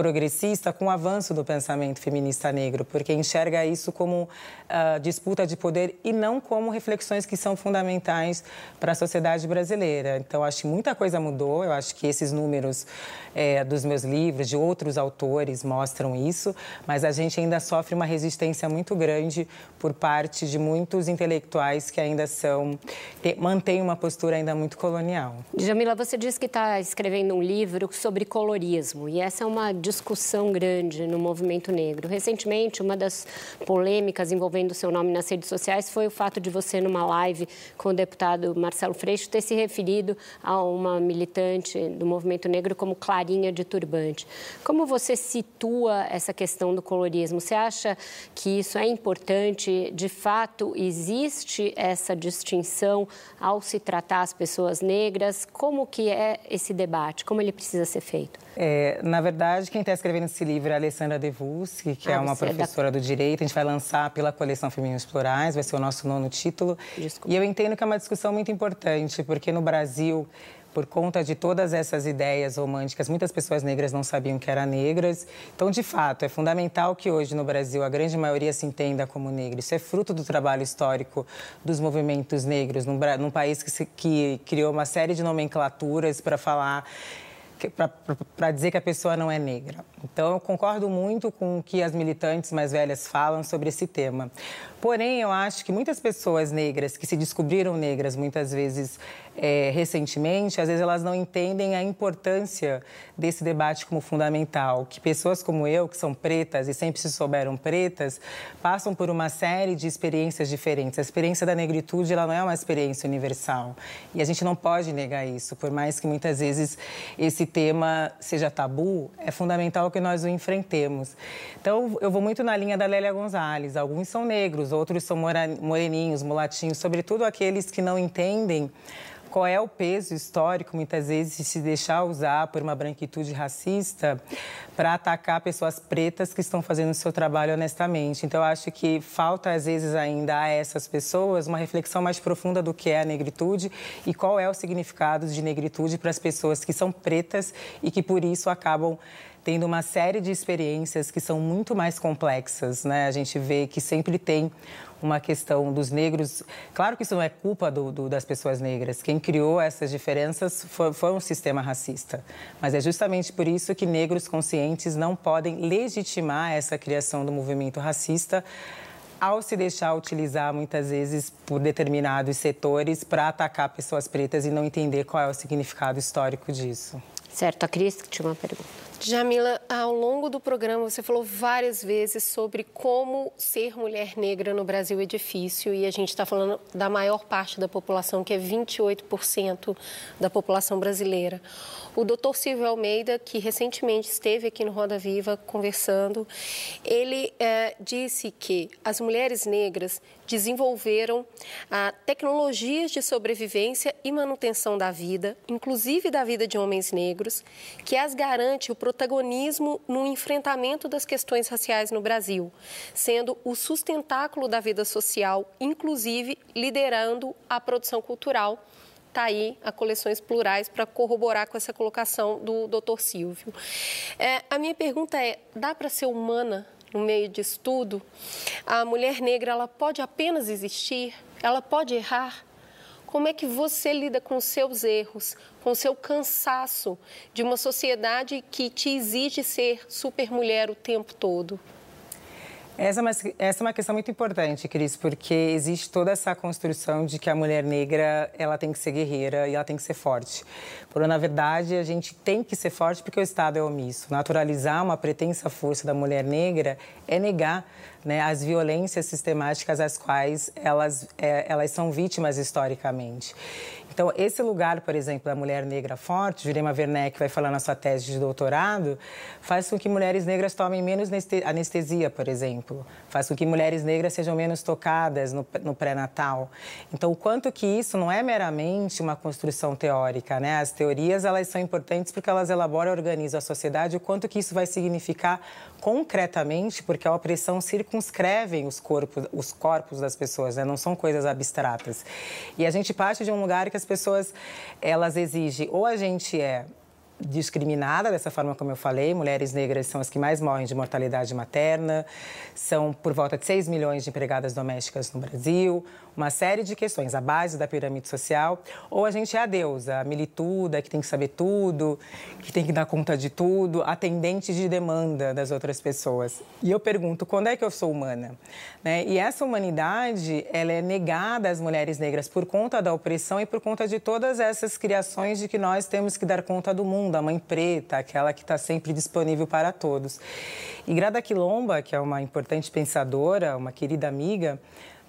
progressista com o avanço do pensamento feminista negro, porque enxerga isso como uh, disputa de poder e não como reflexões que são fundamentais para a sociedade brasileira. Então, acho que muita coisa mudou. Eu acho que esses números é, dos meus livros, de outros autores, mostram isso, mas a gente ainda sofre uma resistência muito grande por parte de muitos intelectuais que ainda são mantêm uma postura ainda muito colonial. Jamila, você disse que está escrevendo um livro sobre colorismo e essa é uma discussão grande no movimento negro. Recentemente, uma das polêmicas envolvendo o seu nome nas redes sociais foi o fato de você, numa live com o deputado Marcelo Freixo, ter se referido a uma militante do movimento negro como Clarinha de Turbante. Como você situa essa questão do colorismo? Você acha que isso é importante? De fato, existe essa distinção ao se tratar as pessoas negras? Como que é esse debate? Como ele precisa ser feito? É, na verdade, quem está escrevendo esse livro é a Alessandra Devuschi, que é ah, é uma professora é da... do direito. A gente vai lançar pela coleção Femininos Plurais, vai ser o nosso nono título. Desculpa. E eu entendo que é uma discussão muito importante, porque no Brasil por conta de todas essas ideias românticas, muitas pessoas negras não sabiam que eram negras. Então, de fato, é fundamental que hoje no Brasil a grande maioria se entenda como negra. Isso é fruto do trabalho histórico dos movimentos negros, num, num país que, se, que criou uma série de nomenclaturas para falar para dizer que a pessoa não é negra. Então, eu concordo muito com o que as militantes mais velhas falam sobre esse tema. Porém, eu acho que muitas pessoas negras que se descobriram negras muitas vezes é, recentemente, às vezes elas não entendem a importância desse debate como fundamental. Que pessoas como eu, que são pretas e sempre se souberam pretas, passam por uma série de experiências diferentes. A experiência da negritude ela não é uma experiência universal e a gente não pode negar isso. Por mais que muitas vezes esse tema seja tabu, é fundamental que nós o enfrentemos. Então, eu vou muito na linha da Lélia Gonzalez. Alguns são negros, outros são moreninhos, mulatinhos, sobretudo aqueles que não entendem qual é o peso histórico, muitas vezes, de se deixar usar por uma branquitude racista para atacar pessoas pretas que estão fazendo o seu trabalho honestamente. Então, eu acho que falta, às vezes, ainda a essas pessoas uma reflexão mais profunda do que é a negritude e qual é o significado de negritude para as pessoas que são pretas e que, por isso, acabam tendo uma série de experiências que são muito mais complexas, né? A gente vê que sempre tem uma questão dos negros. Claro que isso não é culpa do, do, das pessoas negras. Quem criou essas diferenças foi, foi, um sistema racista. Mas é justamente por isso que negros conscientes não podem legitimar essa criação do movimento racista ao se deixar utilizar muitas vezes por determinados setores para atacar pessoas pretas e não entender qual é o significado histórico disso. Certo, a Cris tinha uma pergunta. Jamila, ao longo do programa você falou várias vezes sobre como ser mulher negra no Brasil é difícil e a gente está falando da maior parte da população, que é 28% da população brasileira. O doutor Silvio Almeida, que recentemente esteve aqui no Roda Viva conversando, ele é, disse que as mulheres negras desenvolveram ah, tecnologias de sobrevivência e manutenção da vida, inclusive da vida de homens negros, que as garante o protagonismo no enfrentamento das questões raciais no Brasil, sendo o sustentáculo da vida social, inclusive liderando a produção cultural está aí a coleções plurais para corroborar com essa colocação do Dr. Silvio. É, a minha pergunta é: dá para ser humana no meio de estudo? A mulher negra ela pode apenas existir? Ela pode errar? Como é que você lida com seus erros, com seu cansaço de uma sociedade que te exige ser supermulher o tempo todo? Essa é, uma, essa é uma questão muito importante, Cris, porque existe toda essa construção de que a mulher negra ela tem que ser guerreira e ela tem que ser forte. Por na verdade, a gente tem que ser forte porque o Estado é omisso. Naturalizar uma pretensa força da mulher negra é negar né, as violências sistemáticas às quais elas, é, elas são vítimas historicamente. Então, esse lugar, por exemplo, da mulher negra forte, Jurema Werneck vai falar na sua tese de doutorado, faz com que mulheres negras tomem menos anestesia, por exemplo. Faz com que mulheres negras sejam menos tocadas no, no pré-natal. Então, o quanto que isso não é meramente uma construção teórica, né? As teorias, elas são importantes porque elas elaboram e organizam a sociedade, o quanto que isso vai significar concretamente, porque a opressão circunscreve os corpos, os corpos das pessoas, né? não são coisas abstratas. E a gente parte de um lugar que as pessoas, elas exigem, ou a gente é discriminada dessa forma como eu falei. Mulheres negras são as que mais morrem de mortalidade materna. São por volta de 6 milhões de empregadas domésticas no Brasil. Uma série de questões, a base da pirâmide social. Ou a gente é a deusa, a milituda, que tem que saber tudo, que tem que dar conta de tudo, atendente de demanda das outras pessoas. E eu pergunto, quando é que eu sou humana? Né? E essa humanidade, ela é negada às mulheres negras por conta da opressão e por conta de todas essas criações de que nós temos que dar conta do mundo, a mãe preta, aquela que está sempre disponível para todos. E Grada Quilomba, que é uma importante pensadora, uma querida amiga,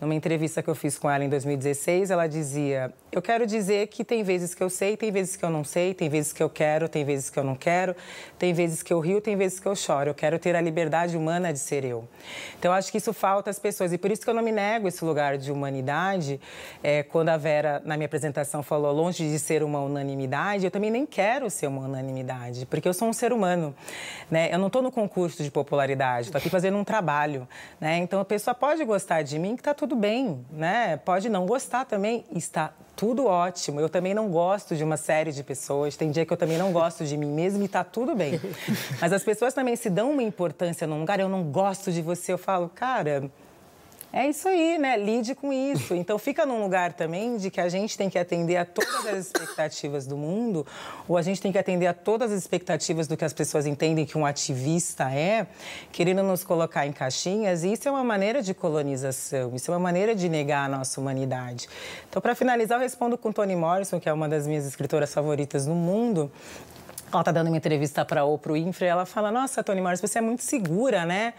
numa entrevista que eu fiz com ela em 2016, ela dizia: Eu quero dizer que tem vezes que eu sei, tem vezes que eu não sei, tem vezes que eu quero, tem vezes que eu não quero, tem vezes que eu rio, tem vezes que eu choro. Eu quero ter a liberdade humana de ser eu. Então, acho que isso falta às pessoas. E por isso que eu não me nego esse lugar de humanidade. É, quando a Vera, na minha apresentação, falou longe de ser uma unanimidade, eu também nem quero ser uma unanimidade, porque eu sou um ser humano. Né? Eu não estou no concurso de popularidade, estou aqui fazendo um trabalho. Né? Então, a pessoa pode gostar de mim, que está tudo tudo bem, né? Pode não gostar também, está tudo ótimo. Eu também não gosto de uma série de pessoas. Tem dia que eu também não gosto de mim mesmo e está tudo bem. Mas as pessoas também se dão uma importância num lugar. Eu não gosto de você. Eu falo, cara, é isso aí, né? Lide com isso. Então fica num lugar também de que a gente tem que atender a todas as expectativas do mundo, ou a gente tem que atender a todas as expectativas do que as pessoas entendem que um ativista é, querendo nos colocar em caixinhas. E isso é uma maneira de colonização, isso é uma maneira de negar a nossa humanidade. Então, para finalizar, eu respondo com Toni Morrison, que é uma das minhas escritoras favoritas no mundo, ela está dando uma entrevista para o pro Infra e ela fala: Nossa, Toni Morrison, você é muito segura, né?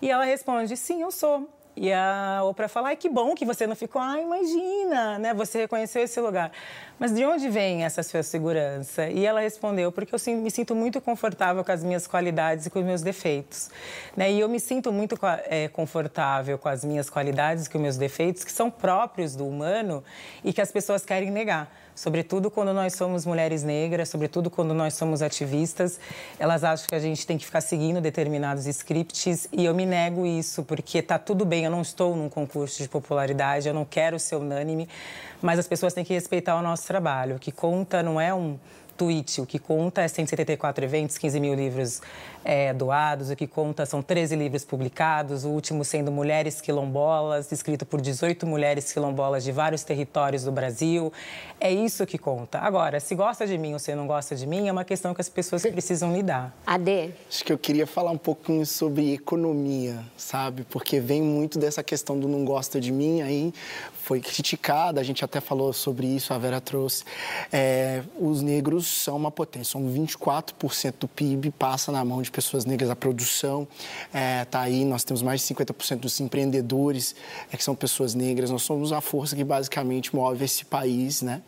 E ela responde: Sim, eu sou. E a Oprah fala, ai, que bom que você não ficou, ai, imagina, né? Você reconheceu esse lugar. Mas de onde vem essa sua segurança? E ela respondeu, porque eu me sinto muito confortável com as minhas qualidades e com os meus defeitos. Né? E eu me sinto muito é, confortável com as minhas qualidades e com os meus defeitos, que são próprios do humano e que as pessoas querem negar sobretudo quando nós somos mulheres negras, sobretudo quando nós somos ativistas, elas acham que a gente tem que ficar seguindo determinados scripts e eu me nego isso, porque tá tudo bem, eu não estou num concurso de popularidade, eu não quero ser unânime, mas as pessoas têm que respeitar o nosso trabalho. O que conta não é um tweet, o que conta é 174 eventos, 15 mil livros é, doados, o que conta são 13 livros publicados, o último sendo Mulheres Quilombolas, escrito por 18 mulheres quilombolas de vários territórios do Brasil. É isso que conta. Agora, se gosta de mim ou se não gosta de mim, é uma questão que as pessoas precisam lidar. Ade? Acho que eu queria falar um pouquinho sobre economia, sabe? Porque vem muito dessa questão do não gosta de mim, aí foi criticada, a gente até falou sobre isso, a Vera trouxe. É, os negros são uma potência, são 24% do PIB, passa na mão de pessoas negras, a produção está é, tá aí, nós temos mais de 50% dos empreendedores é, que são pessoas negras, nós somos a força que basicamente move esse país, né?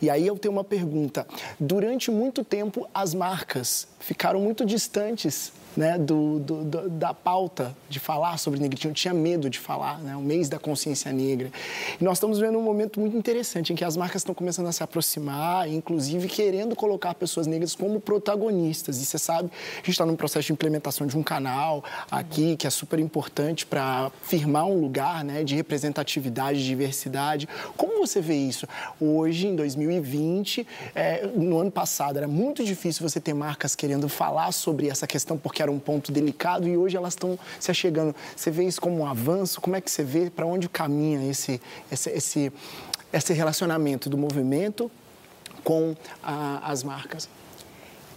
E aí eu tenho uma pergunta, durante muito tempo as marcas ficaram muito distantes né, do, do, do, da pauta de falar sobre negritinho, tinha medo de falar, né, o mês da consciência negra. E nós estamos vendo um momento muito interessante em que as marcas estão começando a se aproximar, inclusive querendo colocar pessoas negras como protagonistas. E você sabe, a gente está num processo de implementação de um canal aqui que é super importante para firmar um lugar né, de representatividade, de diversidade. Como você vê isso? Hoje, em 2020, é, no ano passado, era muito difícil você ter marcas querendo falar sobre essa questão, porque era um ponto delicado e hoje elas estão se achegando. Você vê isso como um avanço? Como é que você vê para onde caminha esse, esse, esse, esse relacionamento do movimento com a, as marcas?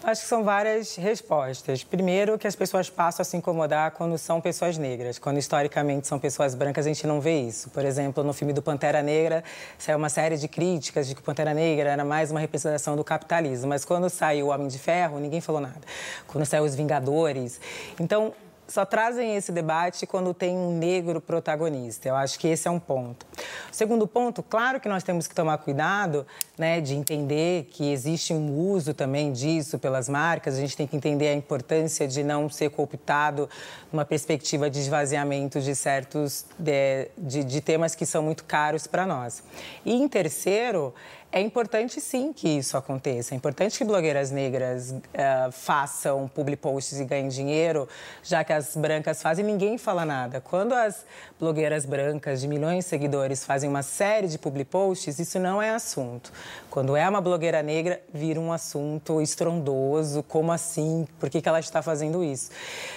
Acho que são várias respostas. Primeiro, que as pessoas passam a se incomodar quando são pessoas negras. Quando historicamente são pessoas brancas, a gente não vê isso. Por exemplo, no filme do Pantera Negra, saiu uma série de críticas de que o Pantera Negra era mais uma representação do capitalismo. Mas quando saiu o Homem de Ferro, ninguém falou nada. Quando saiu Os Vingadores. Então, só trazem esse debate quando tem um negro protagonista. Eu acho que esse é um ponto. Segundo ponto, claro que nós temos que tomar cuidado né, de entender que existe um uso também disso pelas marcas. A gente tem que entender a importância de não ser cooptado numa perspectiva de esvaziamento de certos de, de, de temas que são muito caros para nós. E em terceiro, é importante sim que isso aconteça. É importante que blogueiras negras uh, façam public posts e ganhem dinheiro, já que as brancas fazem ninguém fala nada. Quando as blogueiras brancas de milhões de seguidores fazem uma série de public posts, isso não é assunto. Quando é uma blogueira negra, vira um assunto estrondoso. Como assim? Por que, que ela está fazendo isso?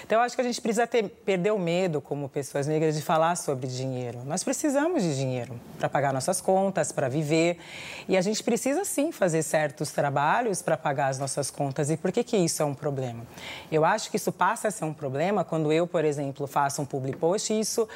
Então, acho que a gente precisa ter, perder o medo, como pessoas negras, de falar sobre dinheiro. Nós precisamos de dinheiro para pagar nossas contas, para viver. E a gente precisa, sim, fazer certos trabalhos para pagar as nossas contas. E por que, que isso é um problema? Eu acho que isso passa a ser um problema quando eu, por exemplo, faço um public post e isso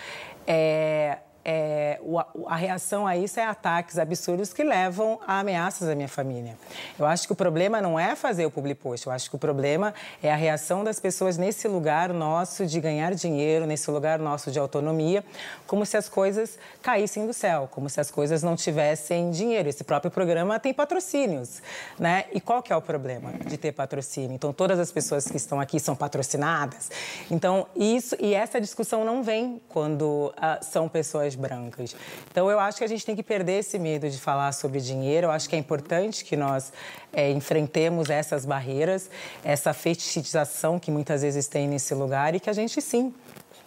é, é, a reação a isso é ataques absurdos que levam a ameaças à minha família. Eu acho que o problema não é fazer o public post, eu acho que o problema é a reação das pessoas nesse lugar nosso de ganhar dinheiro, nesse lugar nosso de autonomia, como se as coisas caíssem do céu, como se as coisas não tivessem dinheiro. Esse próprio programa tem patrocínios, né? E qual que é o problema de ter patrocínio? Então, todas as pessoas que estão aqui são patrocinadas. Então, isso e essa discussão não vem quando uh, são pessoas brancas. Então, eu acho que a gente tem que perder esse medo de falar sobre dinheiro. Eu acho que é importante que nós é, enfrentemos essas barreiras, essa fetichização que muitas vezes tem nesse lugar e que a gente, sim,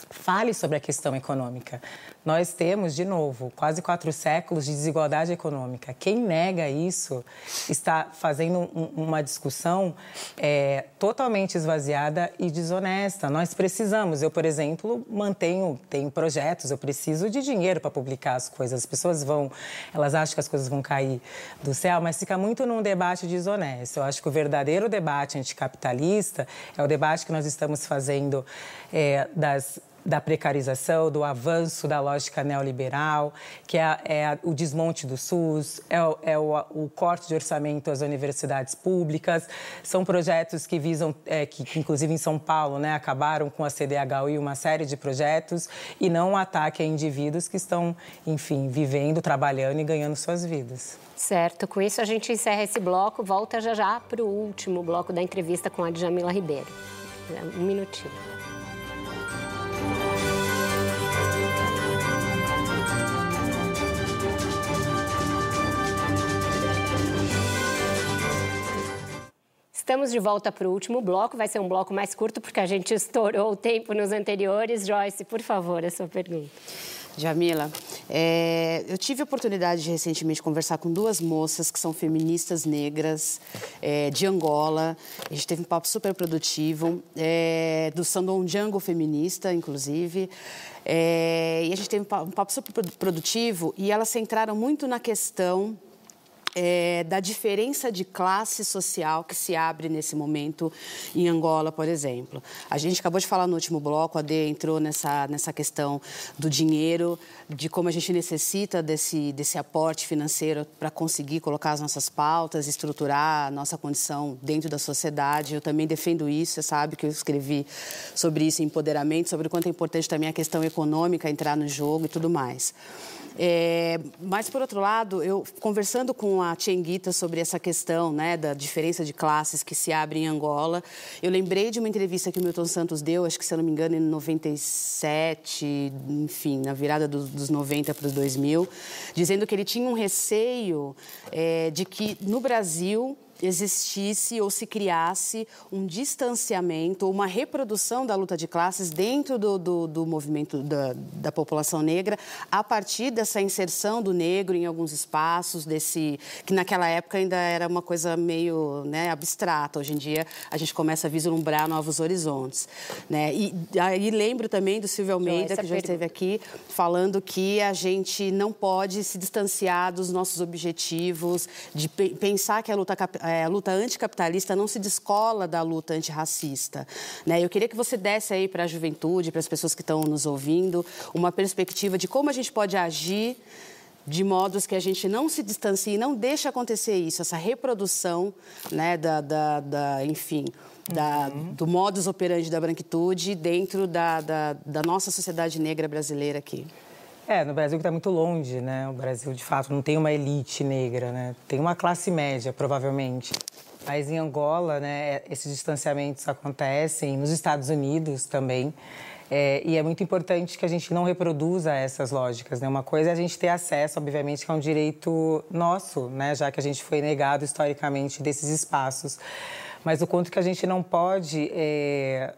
fale sobre a questão econômica. Nós temos, de novo, quase quatro séculos de desigualdade econômica. Quem nega isso está fazendo um, uma discussão é, totalmente esvaziada e desonesta. Nós precisamos, eu, por exemplo, mantenho, tenho projetos, eu preciso de dinheiro para publicar as coisas. As pessoas vão, elas acham que as coisas vão cair do céu, mas fica muito num debate desonesto. Eu acho que o verdadeiro debate anticapitalista é o debate que nós estamos fazendo é, das da precarização, do avanço da lógica neoliberal, que é, é o desmonte do SUS, é, o, é o, o, corte de orçamento às universidades públicas. São projetos que visam, é, que, que, inclusive em São Paulo, né, acabaram com a CDHU e uma série de projetos, e não um ataque a indivíduos que estão, enfim, vivendo, trabalhando e ganhando suas vidas. Certo, com isso a gente encerra esse bloco, volta já já para o último bloco da entrevista com a Djamila Ribeiro. Um minutinho. Estamos de volta para o último bloco. Vai ser um bloco mais curto, porque a gente estourou o tempo nos anteriores. Joyce, por favor, a sua pergunta. Jamila, é, eu tive a oportunidade de recentemente conversar com duas moças que são feministas negras é, de Angola. A gente teve um papo super produtivo, é, do Sandon Django feminista, inclusive. É, e a gente teve um papo super produtivo e elas centraram muito na questão é, da diferença de classe social que se abre nesse momento em Angola, por exemplo. A gente acabou de falar no último bloco, a Dê entrou nessa, nessa questão do dinheiro, de como a gente necessita desse, desse aporte financeiro para conseguir colocar as nossas pautas, estruturar a nossa condição dentro da sociedade. Eu também defendo isso, você sabe que eu escrevi sobre isso, empoderamento, sobre o quanto é importante também a questão econômica entrar no jogo e tudo mais. É, mas, por outro lado, eu conversando com a Tienguita sobre essa questão né, da diferença de classes que se abre em Angola, eu lembrei de uma entrevista que o Milton Santos deu, acho que, se eu não me engano, em 97, enfim, na virada do, dos 90 para os 2000, dizendo que ele tinha um receio é, de que no Brasil existisse ou se criasse um distanciamento ou uma reprodução da luta de classes dentro do, do, do movimento da, da, população negra a partir dessa inserção do negro em alguns espaços, desse que naquela época ainda era uma coisa meio né, abstrata. Hoje em dia a gente começa a vislumbrar novos horizontes. Né? E aí lembro também do Silvio Almeida, que já esteve aqui, falando que a gente não pode se distanciar dos nossos objetivos, de pensar que a luta é, a luta anticapitalista não se descola da luta antirracista. Né? Eu queria que você desse aí para a juventude, para as pessoas que estão nos ouvindo, uma perspectiva de como a gente pode agir de modos que a gente não se distancie, não deixe acontecer isso, essa reprodução, né, da, da, da enfim, da, uhum. do modus operandi da branquitude dentro da, da, da nossa sociedade negra brasileira aqui. É, no Brasil que está muito longe, né? O Brasil, de fato, não tem uma elite negra, né? Tem uma classe média, provavelmente. Mas em Angola, né, esses distanciamentos acontecem, nos Estados Unidos também. É, e é muito importante que a gente não reproduza essas lógicas. Né? Uma coisa é a gente ter acesso, obviamente, que é um direito nosso, né? já que a gente foi negado historicamente desses espaços. Mas o quanto que a gente não pode é,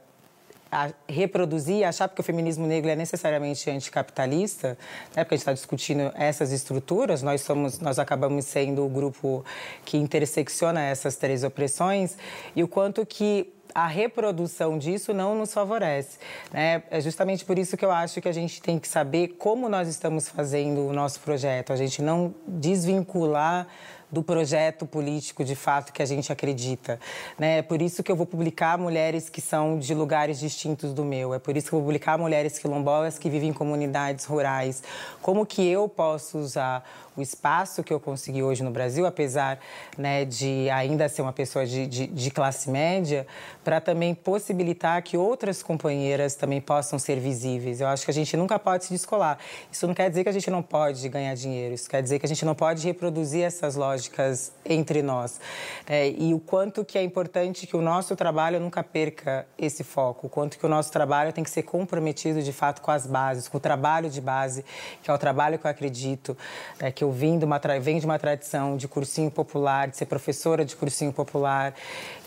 reproduzir, achar porque o feminismo negro é necessariamente anticapitalista, né, porque a gente está discutindo essas estruturas, nós somos, nós acabamos sendo o grupo que intersecciona essas três opressões e o quanto que a reprodução disso não nos favorece. Né? É justamente por isso que eu acho que a gente tem que saber como nós estamos fazendo o nosso projeto, a gente não desvincular do projeto político de fato que a gente acredita. Né? É por isso que eu vou publicar mulheres que são de lugares distintos do meu. É por isso que eu vou publicar mulheres quilombolas que vivem em comunidades rurais. Como que eu posso usar o espaço que eu consegui hoje no Brasil, apesar né, de ainda ser uma pessoa de, de, de classe média, para também possibilitar que outras companheiras também possam ser visíveis. Eu acho que a gente nunca pode se descolar. Isso não quer dizer que a gente não pode ganhar dinheiro, isso quer dizer que a gente não pode reproduzir essas lógicas entre nós. É, e o quanto que é importante que o nosso trabalho nunca perca esse foco, o quanto que o nosso trabalho tem que ser comprometido de fato com as bases, com o trabalho de base, que é o trabalho que eu acredito, é, que eu vim de uma, venho de uma tradição de cursinho popular, de ser professora de cursinho popular,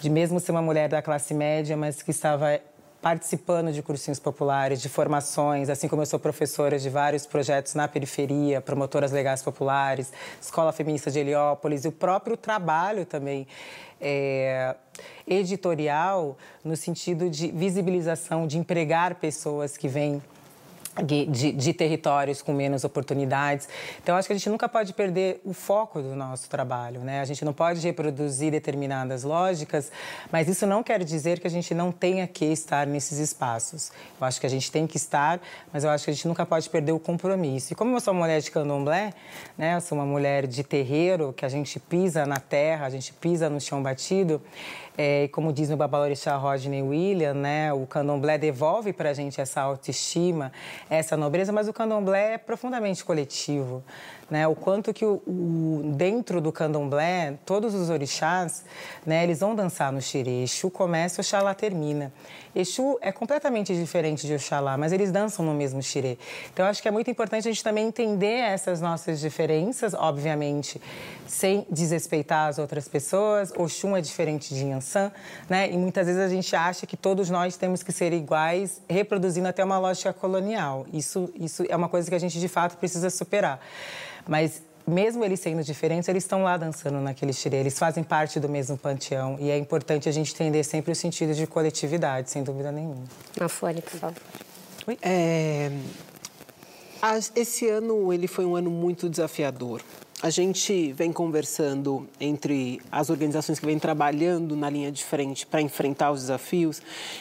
de mesmo ser uma mulher da classe média, mas que estava participando de cursinhos populares, de formações, assim como eu sou professora de vários projetos na periferia, promotoras legais populares, Escola Feminista de Heliópolis e o próprio trabalho também é, editorial no sentido de visibilização, de empregar pessoas que vêm de, de, territórios com menos oportunidades. Então, acho que a gente nunca pode perder o foco do nosso trabalho, né? A gente não pode reproduzir determinadas lógicas, mas isso não quer dizer que a gente não tenha que estar nesses espaços. Eu acho que a gente tem que estar, mas eu acho que a gente nunca pode perder o compromisso. E como eu sou uma mulher de candomblé, né? Eu sou uma mulher de terreiro, que a gente pisa na terra, a gente pisa no chão batido, é, como diz o babalorixá Rodney William, né, o candomblé devolve para a gente essa autoestima, essa nobreza, mas o candomblé é profundamente coletivo. Né? O quanto que o, o, dentro do candomblé, todos os orixás, né, eles vão dançar no xirê. Exu começa, Oxalá termina. Exu é completamente diferente de Oxalá, mas eles dançam no mesmo xirê. Então, acho que é muito importante a gente também entender essas nossas diferenças, obviamente, sem desrespeitar as outras pessoas. Oxum é diferente de Yansan, né? E muitas vezes a gente acha que todos nós temos que ser iguais, reproduzindo até uma lógica colonial. Isso, isso é uma coisa que a gente, de fato, precisa superar. Mas mesmo eles sendo diferentes, eles estão lá dançando naquele xirê, eles fazem parte do mesmo panteão e é importante a gente entender sempre o sentido de coletividade, sem dúvida nenhuma. Mafone, por favor. É, esse ano ele foi um ano muito desafiador. A gente vem conversando entre as organizações que vêm trabalhando na linha de frente para enfrentar os desafios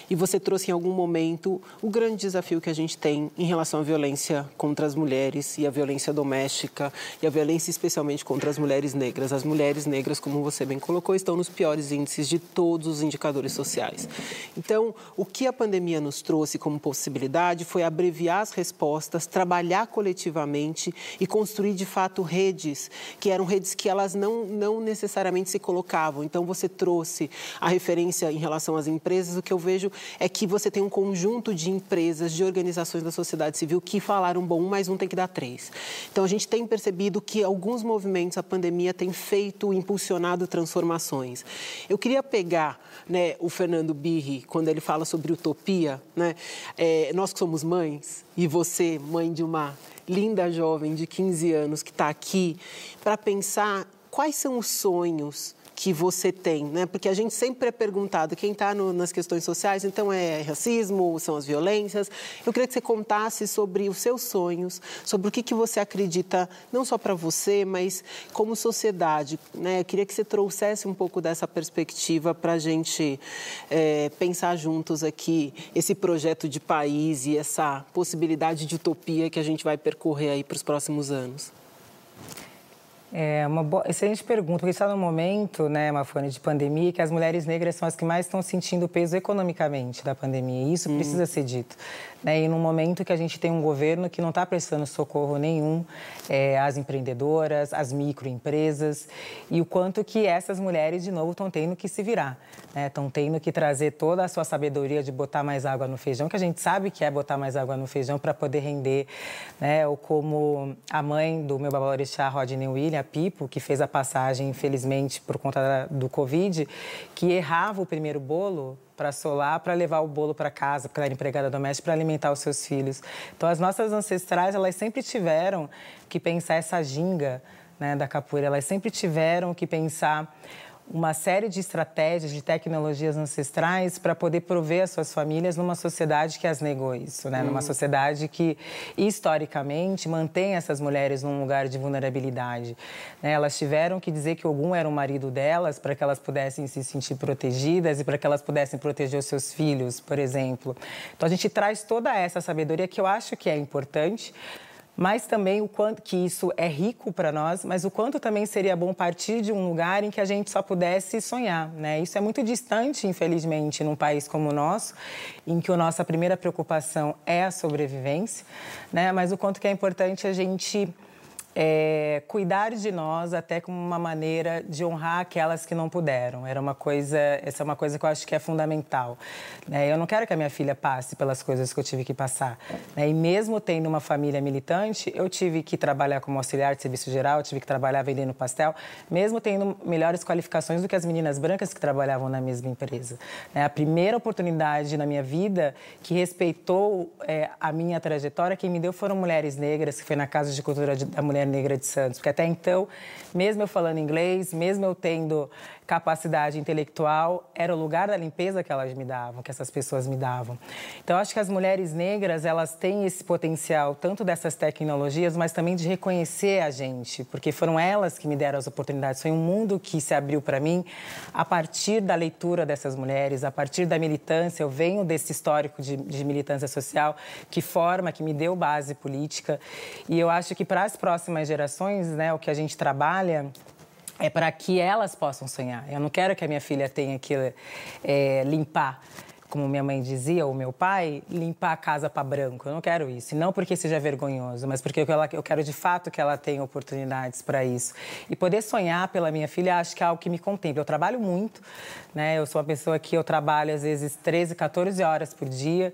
e você trouxe em algum momento o grande desafio que a gente tem em relação à violência contra as mulheres e a violência doméstica e a violência especialmente contra as mulheres negras. As mulheres negras, como você bem colocou, estão nos piores índices de todos os indicadores sociais. Então, o que a pandemia nos trouxe como possibilidade foi abreviar as respostas, trabalhar coletivamente e construir de fato redes que eram redes que elas não, não necessariamente se colocavam. Então, você trouxe a referência em relação às empresas. O que eu vejo é que você tem um conjunto de empresas, de organizações da sociedade civil que falaram, bom, um mais um tem que dar três. Então, a gente tem percebido que alguns movimentos, a pandemia tem feito, impulsionado transformações. Eu queria pegar né, o Fernando Birri, quando ele fala sobre utopia, né? É, nós que somos mães, e você, mãe de uma linda jovem de 15 anos que está aqui, para pensar quais são os sonhos que você tem, né? Porque a gente sempre é perguntado quem está nas questões sociais, então é racismo, são as violências. Eu queria que você contasse sobre os seus sonhos, sobre o que, que você acredita, não só para você, mas como sociedade, né? Eu queria que você trouxesse um pouco dessa perspectiva para a gente é, pensar juntos aqui esse projeto de país e essa possibilidade de utopia que a gente vai percorrer aí para os próximos anos. É uma boa, excelente pergunta, porque está no momento, né, Mafone, de pandemia, que as mulheres negras são as que mais estão sentindo o peso economicamente da pandemia. E isso hum. precisa ser dito. Né? E num momento que a gente tem um governo que não está prestando socorro nenhum é, às empreendedoras, às microempresas, e o quanto que essas mulheres, de novo, estão tendo que se virar. Estão né? tendo que trazer toda a sua sabedoria de botar mais água no feijão, que a gente sabe que é botar mais água no feijão para poder render. Né? Ou como a mãe do meu babalorixá, Rodney William, a Pipo, que fez a passagem, infelizmente, por conta do Covid, que errava o primeiro bolo para solar, para levar o bolo para casa, porque ela era empregada doméstica, para alimentar os seus filhos. Então, as nossas ancestrais, elas sempre tiveram que pensar essa ginga né, da capoeira, elas sempre tiveram que pensar uma série de estratégias, de tecnologias ancestrais para poder prover as suas famílias numa sociedade que as negou isso, né? Hum. Numa sociedade que, historicamente, mantém essas mulheres num lugar de vulnerabilidade. Né? Elas tiveram que dizer que algum era o marido delas para que elas pudessem se sentir protegidas e para que elas pudessem proteger os seus filhos, por exemplo. Então, a gente traz toda essa sabedoria que eu acho que é importante, mas também o quanto que isso é rico para nós, mas o quanto também seria bom partir de um lugar em que a gente só pudesse sonhar, né? Isso é muito distante, infelizmente, num país como o nosso, em que a nossa primeira preocupação é a sobrevivência, né? Mas o quanto que é importante a gente é, cuidar de nós até como uma maneira de honrar aquelas que não puderam. Era uma coisa, essa é uma coisa que eu acho que é fundamental. Né? Eu não quero que a minha filha passe pelas coisas que eu tive que passar. Né? E mesmo tendo uma família militante, eu tive que trabalhar como auxiliar de serviço geral, tive que trabalhar vendendo pastel, mesmo tendo melhores qualificações do que as meninas brancas que trabalhavam na mesma empresa. Né? A primeira oportunidade na minha vida que respeitou é, a minha trajetória, quem me deu foram mulheres negras, que foi na Casa de Cultura da Mulher Mulher Negra de Santos, porque até então, mesmo eu falando inglês, mesmo eu tendo capacidade intelectual, era o lugar da limpeza que elas me davam, que essas pessoas me davam. Então, acho que as mulheres negras, elas têm esse potencial, tanto dessas tecnologias, mas também de reconhecer a gente, porque foram elas que me deram as oportunidades. Foi um mundo que se abriu para mim a partir da leitura dessas mulheres, a partir da militância. Eu venho desse histórico de, de militância social que forma, que me deu base política. E eu acho que para as próximas gerações, né, o que a gente trabalha é para que elas possam sonhar. Eu não quero que a minha filha tenha que é, limpar, como minha mãe dizia, ou meu pai, limpar a casa para branco. Eu não quero isso. E não porque seja vergonhoso, mas porque eu quero de fato que ela tenha oportunidades para isso. E poder sonhar pela minha filha, acho que é algo que me contempla. Eu trabalho muito, né? Eu sou uma pessoa que eu trabalho às vezes 13, 14 horas por dia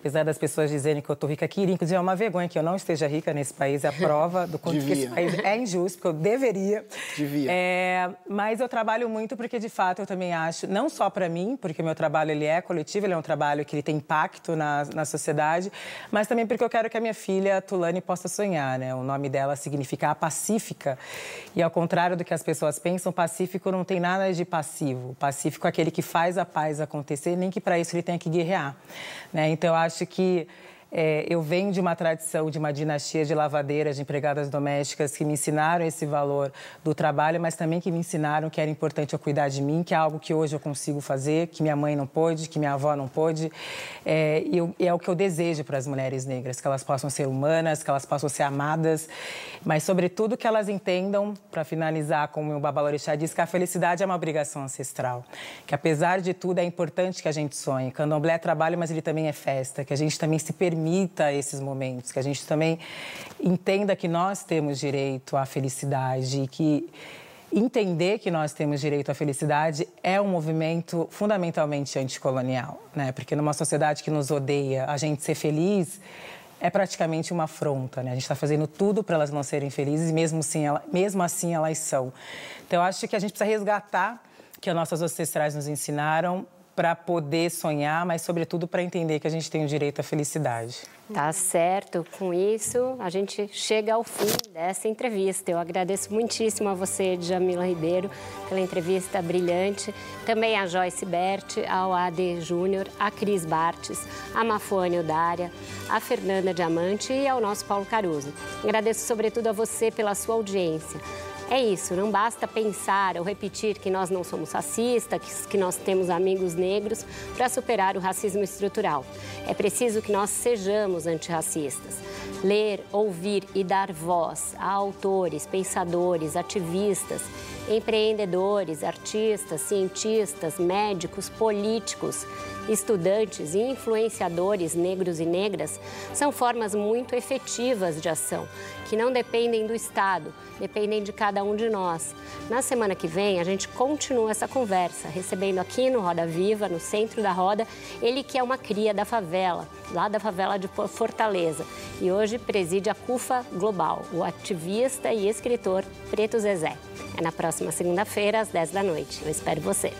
apesar das pessoas dizerem que eu estou rica aqui, inclusive é uma vergonha que eu não esteja rica nesse país, é a prova do quanto que esse país é injusto, porque eu deveria. Devia. É, mas eu trabalho muito porque, de fato, eu também acho, não só para mim, porque o meu trabalho ele é coletivo, ele é um trabalho que ele tem impacto na, na sociedade, mas também porque eu quero que a minha filha, Tulane, possa sonhar, né? O nome dela significa a pacífica, e ao contrário do que as pessoas pensam, pacífico não tem nada de passivo. Pacífico é aquele que faz a paz acontecer, nem que para isso ele tenha que guerrear. Né? Então, eu acho que é, eu venho de uma tradição, de uma dinastia de lavadeiras, de empregadas domésticas que me ensinaram esse valor do trabalho, mas também que me ensinaram que era importante eu cuidar de mim, que é algo que hoje eu consigo fazer, que minha mãe não pôde, que minha avó não pôde. É, e, eu, e é o que eu desejo para as mulheres negras, que elas possam ser humanas, que elas possam ser amadas, mas, sobretudo, que elas entendam, para finalizar, como o Babalorixá diz, que a felicidade é uma obrigação ancestral. Que, apesar de tudo, é importante que a gente sonhe. Candomblé é trabalho, mas ele também é festa, que a gente também se permita permita esses momentos, que a gente também entenda que nós temos direito à felicidade e que entender que nós temos direito à felicidade é um movimento fundamentalmente anticolonial, né? Porque numa sociedade que nos odeia, a gente ser feliz é praticamente uma afronta, né? A gente está fazendo tudo para elas não serem felizes, mesmo assim, ela, mesmo assim elas são. Então, eu acho que a gente precisa resgatar que as nossas ancestrais nos ensinaram para poder sonhar, mas sobretudo para entender que a gente tem o direito à felicidade. Tá certo. Com isso, a gente chega ao fim dessa entrevista. Eu agradeço muitíssimo a você, Jamila Ribeiro, pela entrevista brilhante. Também a Joyce Berti, ao AD Júnior, a Cris Bartes, a Mafone Odária, a Fernanda Diamante e ao nosso Paulo Caruso. Agradeço sobretudo a você pela sua audiência. É isso, não basta pensar ou repetir que nós não somos racistas, que nós temos amigos negros para superar o racismo estrutural. É preciso que nós sejamos antirracistas. Ler, ouvir e dar voz a autores, pensadores, ativistas, empreendedores, artistas, cientistas, médicos, políticos, estudantes e influenciadores negros e negras são formas muito efetivas de ação, que não dependem do Estado, dependem de cada um de nós. Na semana que vem, a gente continua essa conversa, recebendo aqui no Roda Viva, no centro da roda, ele que é uma cria da favela, lá da favela de Fortaleza, e hoje preside a CUFA Global, o ativista e escritor Preto Zezé. É na próxima segunda-feira, às 10 da noite. Eu espero você.